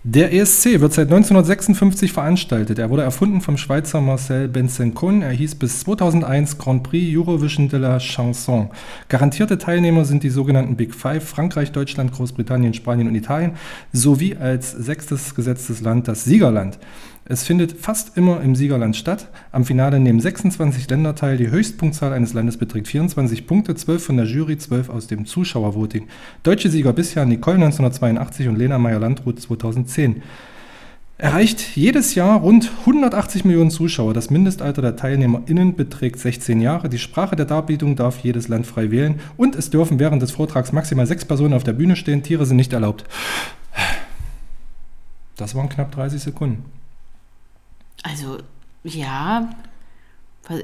S1: Der ESC wird seit 1956 veranstaltet. Er wurde erfunden vom Schweizer Marcel Benzencon. Er hieß bis 2001 Grand Prix Eurovision de la Chanson. Garantierte Teilnehmer sind die sogenannten Big Five, Frankreich, Deutschland, Großbritannien, Spanien und Italien, sowie als sechstes gesetztes Land das Siegerland. Es findet fast immer im Siegerland statt. Am Finale nehmen 26 Länder teil. Die Höchstpunktzahl eines Landes beträgt 24 Punkte, 12 von der Jury, 12 aus dem Zuschauervoting. Deutsche Sieger bisher Nicole 1982 und Lena Meyer-Landrut 2010. erreicht jedes Jahr rund 180 Millionen Zuschauer. Das Mindestalter der TeilnehmerInnen beträgt 16 Jahre. Die Sprache der Darbietung darf jedes Land frei wählen und es dürfen während des Vortrags maximal sechs Personen auf der Bühne stehen. Tiere sind nicht erlaubt. Das waren knapp 30 Sekunden.
S2: Also, ja.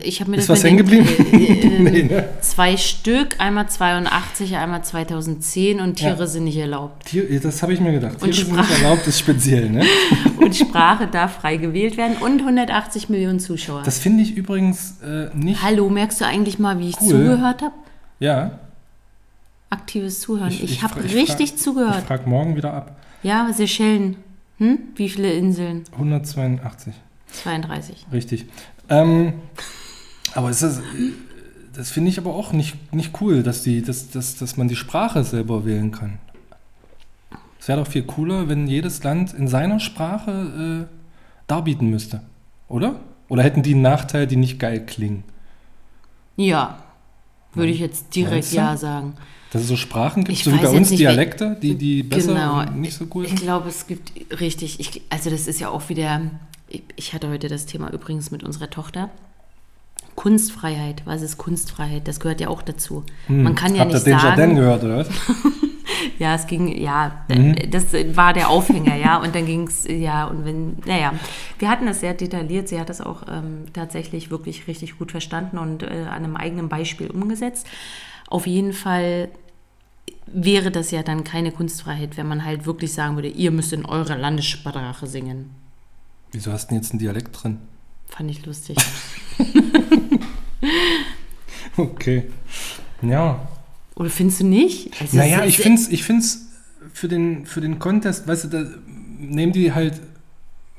S2: Ich habe mir
S1: Ist
S2: das
S1: was hängen geblieben?
S2: äh,
S1: Nee, ne?
S2: Zwei Stück, einmal 82, einmal 2010 und Tiere
S1: Ja.
S2: sind nicht erlaubt.
S1: Tier, das habe ich mir gedacht.
S2: Und
S1: Tiere sind nicht
S2: Sprache.
S1: erlaubt, ist speziell. Ne?
S2: Und Sprache darf frei gewählt werden und 180 Millionen Zuschauer.
S1: Das finde ich übrigens äh, nicht.
S2: Hallo, merkst du eigentlich mal, wie ich
S1: Cool.
S2: zugehört habe?
S1: Ja,
S2: Aktives Zuhören.
S1: Ich-
S2: Ich,
S1: ich
S2: habe richtig
S1: fra-
S2: zugehört.
S1: ich frage morgen wieder ab.
S2: Ja, Seychellen. Hm? Wie viele Inseln?
S1: 182.
S2: 32.
S1: Richtig. Ähm, aber ist das, finde ich aber auch nicht, nicht cool, dass, die, dass, dass, dass man die Sprache selber wählen kann. Es wäre doch viel cooler, wenn jedes Land in seiner Sprache äh, darbieten müsste. Oder? Oder hätten die einen Nachteil, die nicht geil klingen?
S2: Ja, würde ich jetzt direkt
S1: Meinst du?
S2: ja sagen.
S1: Dass es so Sprachen gibt,
S2: Ich
S1: so wie bei uns
S2: nicht,
S1: Dialekte, die, die besser
S2: Genau.
S1: und nicht so cool
S2: Ich
S1: sind.
S2: glaube, es gibt richtig, ich, also das ist ja auch wieder, ich, hatte heute das Thema übrigens mit unserer Tochter. Kunstfreiheit, was ist Kunstfreiheit? Das gehört ja auch dazu. Man kann ja
S1: Hm. Habt ihr
S2: nicht
S1: den
S2: sagen,
S1: Jardin gehört, oder was?
S2: Ja, es ging, ja,
S1: Mhm.
S2: das war der Aufhänger, ja. Und dann ging es, ja, und wenn, naja, wir hatten das sehr detailliert. Sie hat das auch ähm, tatsächlich wirklich richtig gut verstanden und äh, an einem eigenen Beispiel umgesetzt. Auf jeden Fall wäre das ja dann keine Kunstfreiheit, wenn man halt wirklich sagen würde, ihr müsst in eurer Landessprache singen.
S1: Wieso hast du denn jetzt einen Dialekt drin?
S2: Fand ich lustig.
S1: Okay. Ja.
S2: Oder findest du nicht? Also
S1: Naja, ich finde es ich find's für, den, für den Contest, weißt du, da nehmen die halt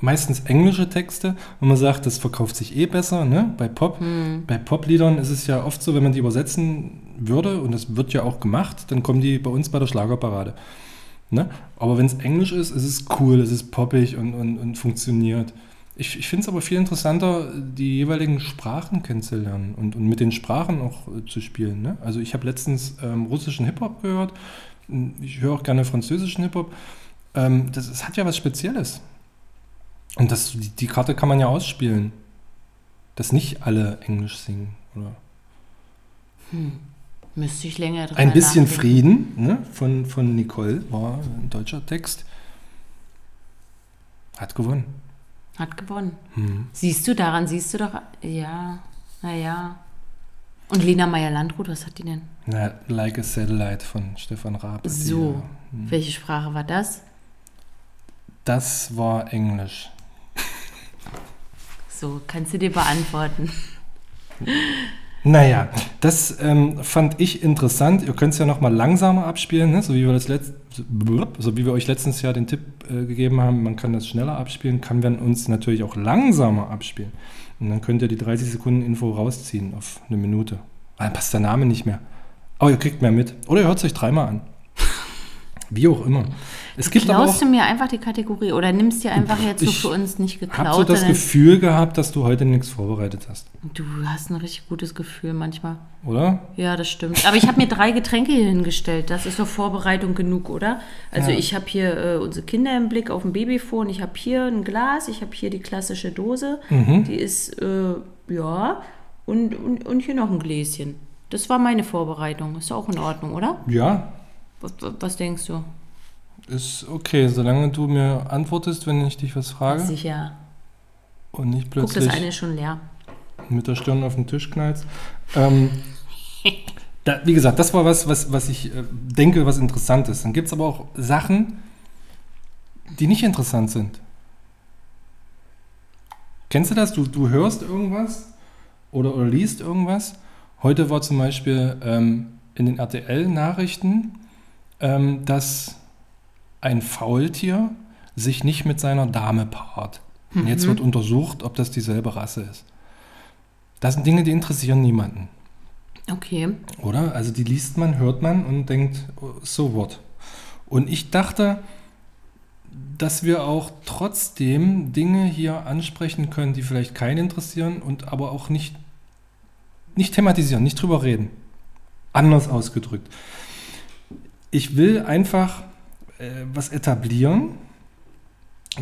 S1: meistens englische Texte und man sagt, das verkauft sich eh besser, ne? Bei Pop.
S2: Hm.
S1: Bei Popliedern ist es ja oft so, wenn man die übersetzen würde, und das wird ja auch gemacht, dann kommen die bei uns bei der Schlagerparade. Ne? Aber wenn es Englisch ist, ist es cool, es ist poppig und, und, und funktioniert. Ich, ich finde es aber viel interessanter, die jeweiligen Sprachen kennenzulernen und, und mit den Sprachen auch äh, zu spielen. Ne? Also ich habe letztens ähm, russischen Hip-Hop gehört, ich höre auch gerne französischen Hip-Hop. Ähm, das, das hat ja was Spezielles. Und das, die, die Karte kann man ja ausspielen, dass nicht alle Englisch singen. Oder?
S2: Müsste ich länger drüber
S1: Ein bisschen
S2: nachdenken.
S1: Frieden ne, von, von Nicole war ein deutscher Text. Hat gewonnen.
S2: Hat gewonnen.
S1: Hm.
S2: Siehst du, daran siehst du doch, ja, naja. Und Lena Meyer-Landrut, was hat die denn?
S1: Na, like a Satellite von Stefan Raab. die,
S2: So,
S1: äh,
S2: welche Sprache war das?
S1: Das war Englisch.
S2: So, kannst du dir beantworten.
S1: Naja, das ähm, fand ich interessant. Ihr könnt es ja nochmal langsamer abspielen, ne? so, wie wir das letzt, so wie wir euch letztens ja den Tipp äh, gegeben haben, man kann das schneller abspielen, kann man uns natürlich auch langsamer abspielen. Und dann könnt ihr die 30 Sekunden Info rausziehen auf eine Minute. Ah, Dann passt der Name nicht mehr. Aber ihr kriegt mehr mit. Oder ihr hört es euch dreimal an. Wie auch immer. Es gibt aber
S2: Klaust
S1: auch,
S2: du mir einfach die Kategorie oder nimmst dir einfach jetzt so
S1: Ich
S2: für uns nicht geklaut?
S1: so das Gefühl gehabt, dass du heute nichts vorbereitet hast.
S2: du hast ein richtig gutes Gefühl manchmal.
S1: Oder?
S2: Ja, das stimmt. Aber ich habe mir drei Getränke hier hingestellt. Das ist doch Vorbereitung genug, oder? Also
S1: Ja.
S2: ich habe hier äh, unsere Kinder im Blick auf dem Babyphone. Ich habe hier ein Glas. Ich habe hier die klassische Dose.
S1: Mhm.
S2: Die ist, äh, ja, und, und, und hier noch ein Gläschen. Das war meine Vorbereitung. Ist auch in Ordnung, oder?
S1: Ja,
S2: Was, was denkst du?
S1: ist okay, solange du mir antwortest, wenn ich dich was frage
S2: Sicher.
S1: und nicht
S2: Guck, das
S1: plötzlich
S2: eine ist schon leer.
S1: mit der Stirn auf den Tisch knallst. Ähm, da, wie gesagt, das war was, was, was ich äh, denke, was interessant ist. Dann gibt es aber auch Sachen, die nicht interessant sind. Kennst du das? Du, du hörst irgendwas oder, oder liest irgendwas. Heute war zum Beispiel ähm, in den RTL-Nachrichten, ähm, dass ein Faultier sich nicht mit seiner Dame paart. Und jetzt wird untersucht, ob das dieselbe Rasse ist. Das sind Dinge, die interessieren niemanden,
S2: Okay.
S1: oder? Also die liest man, hört man und denkt, so what. Und ich dachte, dass wir auch trotzdem Dinge hier ansprechen können, die vielleicht keinen interessieren und aber auch nicht, nicht thematisieren, nicht drüber reden. Anders ausgedrückt. Ich will einfach äh, was etablieren,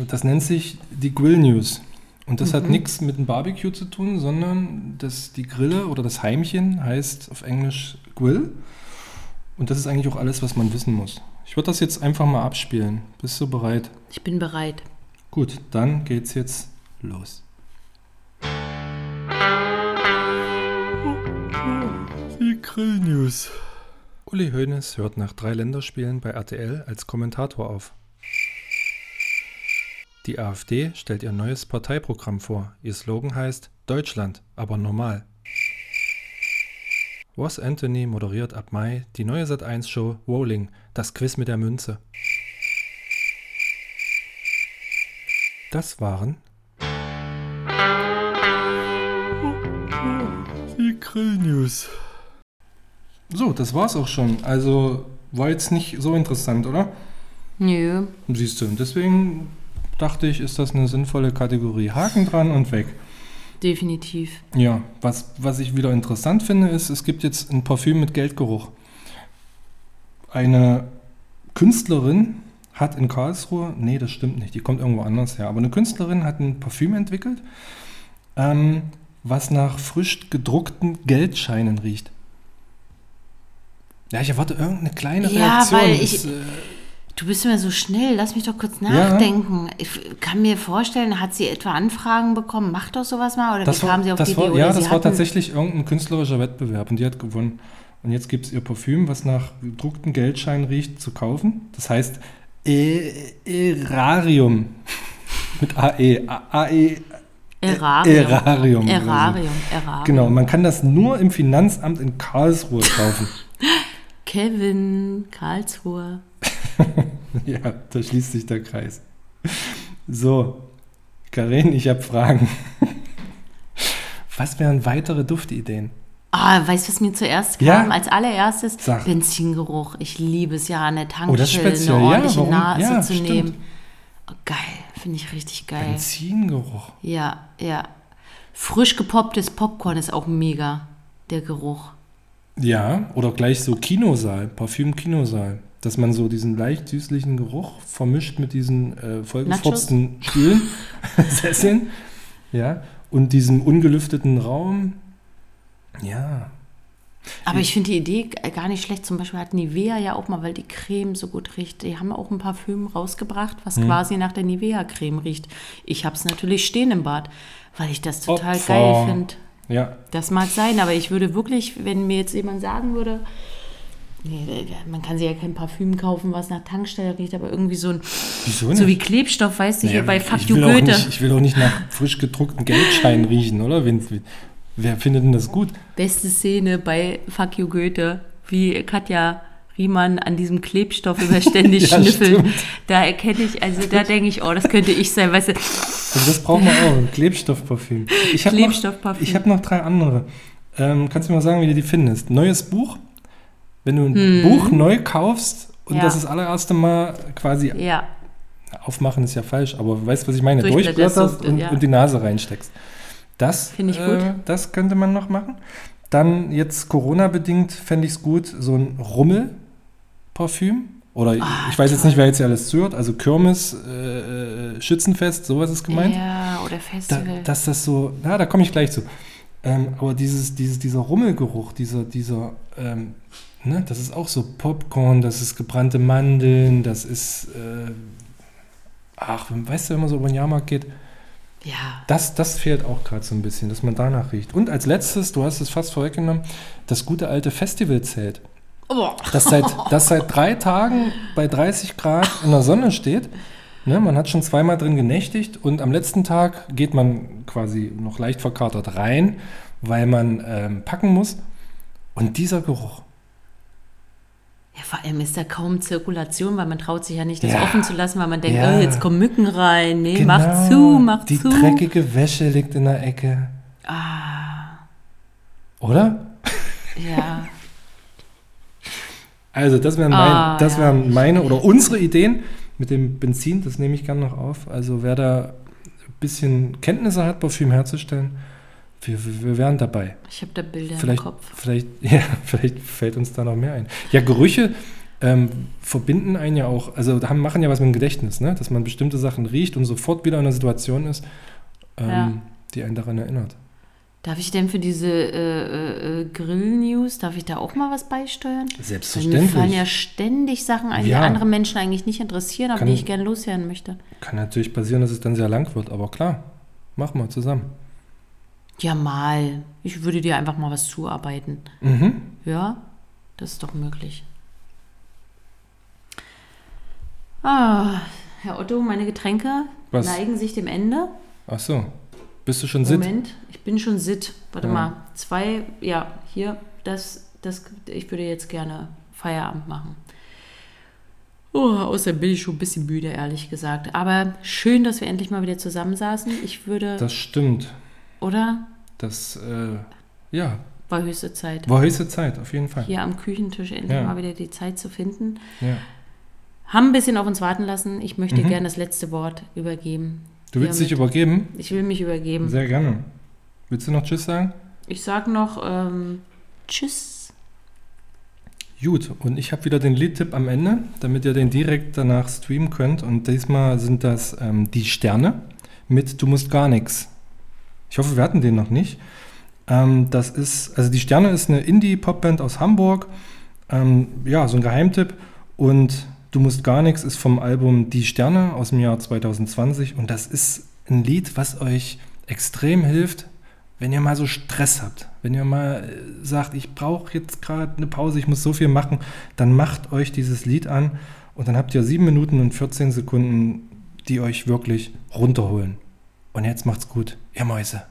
S1: Das nennt sich die Grill News. Und das hat
S2: Mhm.
S1: nichts mit dem Barbecue zu tun, sondern das, die Grille oder das Heimchen heißt auf Englisch Grill. Und das ist eigentlich auch alles, was man wissen muss. Ich würde das jetzt einfach mal abspielen. Bist du bereit?
S2: Ich bin bereit.
S1: Gut, dann geht's jetzt los. Die Grill News. Uli Hoeneß hört nach drei Länderspielen bei RTL als Kommentator auf. Die AfD stellt ihr neues Parteiprogramm vor. Ihr Slogan heißt Deutschland, aber normal. Ross Anthony moderiert ab Mai die neue Sat1-Show Rolling, das Quiz mit der Münze. Das waren die Grill News. So, das war's auch schon. Also war jetzt nicht so interessant, oder?
S2: Nö.
S1: Siehst du, und deswegen dachte ich, ist das eine sinnvolle Kategorie. Haken dran und weg.
S2: Definitiv.
S1: Ja, was, was ich wieder interessant finde, ist, es gibt jetzt ein Parfüm mit Geldgeruch. Eine Künstlerin hat in Karlsruhe, nee, das stimmt nicht, die kommt irgendwo anders her, aber eine Künstlerin hat ein Parfüm entwickelt, ähm, was nach frisch gedruckten Geldscheinen riecht. Ja, ich erwarte irgendeine kleine
S2: Ja,
S1: Reaktion.
S2: weil
S1: Das,
S2: ich-
S1: äh,
S2: Du bist immer so schnell. Lass mich doch kurz
S1: Ja.
S2: nachdenken. Ich kann mir vorstellen, hat sie etwa Anfragen bekommen? Mach doch sowas mal. Oder
S1: Das
S2: wie
S1: war,
S2: kam sie auf die
S1: war,
S2: Idee?
S1: ja, das war tatsächlich irgendein künstlerischer Wettbewerb und die hat gewonnen. Und jetzt gibt es ihr Parfüm, was nach gedruckten Geldscheinen riecht, zu kaufen. Das heißt Erarium. Mit AE. AE.
S2: Erarium.
S1: Erarium.
S2: Erarium. Erarium.
S1: Genau, man kann das nur im Finanzamt in Karlsruhe kaufen.
S2: Kevin, Karlsruhe.
S1: ja, da schließt sich der Kreis. So, Karin, ich habe Fragen. Was wären weitere Duftideen?
S2: Ah, weißt du, was mir zuerst kam?
S1: Ja.
S2: Als allererstes
S1: Sag.
S2: Benzingeruch. Ich liebe es ja, an der
S1: Oh, das ist
S2: Tankstelle
S1: speziell.
S2: eine
S1: Ja,
S2: ordentliche
S1: warum?
S2: Nase
S1: Ja,
S2: zu
S1: stimmt.
S2: nehmen. Oh, geil, finde ich richtig geil.
S1: Benzingeruch.
S2: Ja, ja. Frisch gepopptes Popcorn ist auch mega, der Geruch.
S1: Ja, oder gleich so Kinosaal, Parfüm-Kinosaal. Dass man so diesen leicht süßlichen Geruch vermischt mit diesen äh, vollgefotzten Stühlen, Sesseln, ja, und diesem ungelüfteten Raum. Ja,
S2: Aber ich finde die Idee gar nicht schlecht. Zum Beispiel hat Nivea ja auch mal, weil die Creme so gut riecht, die haben auch ein Parfüm rausgebracht, was
S1: Hm.
S2: quasi nach der Nivea-Creme riecht. Ich habe es natürlich stehen im Bad, weil ich das total
S1: Opfer.
S2: geil finde.
S1: Ja,
S2: Das mag sein, aber ich würde wirklich, wenn mir jetzt jemand sagen würde, nee, man kann sich ja kein Parfüm kaufen, was nach Tankstelle riecht, aber irgendwie so ein,
S1: wieso nicht?
S2: so wie Klebstoff, weißt du, hier
S1: Naja,
S2: bei Fuck You Goethe.
S1: Nicht, ich will auch nicht nach frisch gedruckten Geldscheinen riechen, oder? Wen, wer findet denn das gut?
S2: Beste Szene bei Fuck You Goethe, wie Katja Riemann an diesem Klebstoff immer ständig
S1: Ja,
S2: schnüffelt.
S1: stimmt.
S2: Da erkenne ich, also da denke ich, oh, das könnte ich sein, weißt du.
S1: Also das brauchen wir auch, ein Klebstoffparfüm. Ich hab noch-
S2: Klebstoffparfüm.
S1: Ich habe noch drei andere. Ähm, kannst du mir mal sagen, wie du die findest? Neues Buch. Wenn du ein Buch neu kaufst und
S2: Hm. Ja.
S1: das das allererste Mal quasi
S2: Ja,
S1: aufmachen ist ja falsch, aber weißt du, was ich meine?
S2: Durchblätterst
S1: und, und die Nase reinsteckst. Das,
S2: Find ich
S1: äh,
S2: gut.
S1: das könnte man noch machen. Dann jetzt Corona-bedingt fände ich es gut, so ein Rummel-Parfüm. Oder
S2: Ah,
S1: ich weiß jetzt nicht, wer jetzt hier alles zuhört. Also Kirmes, äh, äh, Schützenfest, sowas ist gemeint.
S2: ja, oder
S1: Da,
S2: Festival.
S1: dass das so, na, da komme ich gleich zu. Ähm, aber dieses, dieses, dieser Rummelgeruch, dieser, dieser, ähm, ne, das ist auch so Popcorn, das ist gebrannte Mandeln, das ist, äh, ach, weißt du, wenn man so über den Jahrmarkt geht,
S2: ja,
S1: das, das fehlt auch gerade so ein bisschen, dass man danach riecht. Und als letztes, du hast es fast vorweggenommen, das gute alte Festivalzelt,
S2: oh,
S1: das seit, das seit drei Tagen bei 30 Grad in der Sonne steht. Ne, man hat schon zweimal drin genächtigt und am letzten Tag geht man quasi noch leicht verkatert rein, weil man ähm, packen muss. Und dieser Geruch,
S2: ja, vor allem ist da kaum Zirkulation, weil man traut sich ja nicht, das
S1: Ja.
S2: offen zu lassen, weil man denkt,
S1: Ja.
S2: oh, jetzt kommen Mücken rein. Nee,
S1: Genau,
S2: mach zu, mach
S1: die
S2: zu.
S1: dreckige Wäsche liegt in der Ecke.
S2: Ah,
S1: Oder?
S2: ja.
S1: Also das wären, mein,
S2: Ah,
S1: das
S2: ja.
S1: wären meine oder unsere Ideen mit dem Benzin, das nehme ich gerne noch auf. Also wer da ein bisschen Kenntnisse hat, Parfüm herzustellen, wir, wir, wir wären dabei.
S2: Ich habe da Bilder
S1: Vielleicht,
S2: im Kopf.
S1: vielleicht, ja, vielleicht fällt uns da noch mehr ein. Ja, Gerüche, ähm, verbinden einen ja auch, also haben, machen ja was mit dem Gedächtnis, ne? dass man bestimmte Sachen riecht und sofort wieder in einer Situation ist, ähm,
S2: Ja.
S1: die einen daran erinnert.
S2: Darf ich denn für diese äh, äh, Grill-News, darf ich da auch mal was beisteuern? Weil Mir
S1: Selbstverständlich.
S2: fallen ja ständig Sachen ein, die
S1: Ja.
S2: andere Menschen eigentlich nicht interessieren, aber
S1: Kann-
S2: die ich gerne loswerden möchte.
S1: Kann natürlich passieren, dass es dann sehr lang wird, aber klar, machen wir zusammen.
S2: Ja, mal. Ich würde dir einfach mal was zuarbeiten.
S1: Mhm.
S2: Ja, das ist doch möglich. Ah, Herr Otto, meine Getränke
S1: Was?
S2: neigen sich dem Ende.
S1: Ach so. Bist du schon sit?
S2: Moment, ich bin schon sit. Warte
S1: Ja.
S2: mal, zwei, ja, hier, das, das, ich würde jetzt gerne Feierabend machen. Oh, außerdem bin ich schon ein bisschen müde, ehrlich gesagt. Aber schön, dass wir endlich mal wieder zusammensaßen. Ich würde,
S1: Das stimmt.
S2: oder?
S1: Das, äh, ja,
S2: War höchste Zeit.
S1: war höchste Zeit, auf jeden Fall.
S2: Hier am Küchentisch endlich
S1: Ja.
S2: mal wieder die Zeit zu finden.
S1: Ja.
S2: Haben ein bisschen auf uns warten lassen. Ich möchte
S1: Mhm.
S2: gerne das letzte Wort übergeben.
S1: Du willst dich übergeben?
S2: Ich will mich übergeben.
S1: Sehr gerne. Willst du noch Tschüss sagen?
S2: Ich sag noch ähm, Tschüss.
S1: Gut, und ich habe wieder den Liedtipp am Ende, damit ihr den direkt danach streamen könnt. Und diesmal sind das ähm, Die Sterne mit Du musst gar nichts. Ich hoffe, wir hatten den noch nicht. Ähm, das ist, also Die Sterne ist eine Indie-Popband aus Hamburg. Ähm, ja, so ein Geheimtipp. Und Du musst gar nichts ist vom Album Die Sterne aus dem Jahr 2020. Und das ist ein Lied, was euch extrem hilft, wenn ihr mal so Stress habt, wenn ihr mal äh, sagt, ich brauche jetzt gerade eine Pause, ich muss so viel machen, dann macht euch dieses Lied an und dann habt ihr 7 Minuten und 14 Sekunden, die euch wirklich runterholen. Und jetzt macht's gut, ihr Mäuse.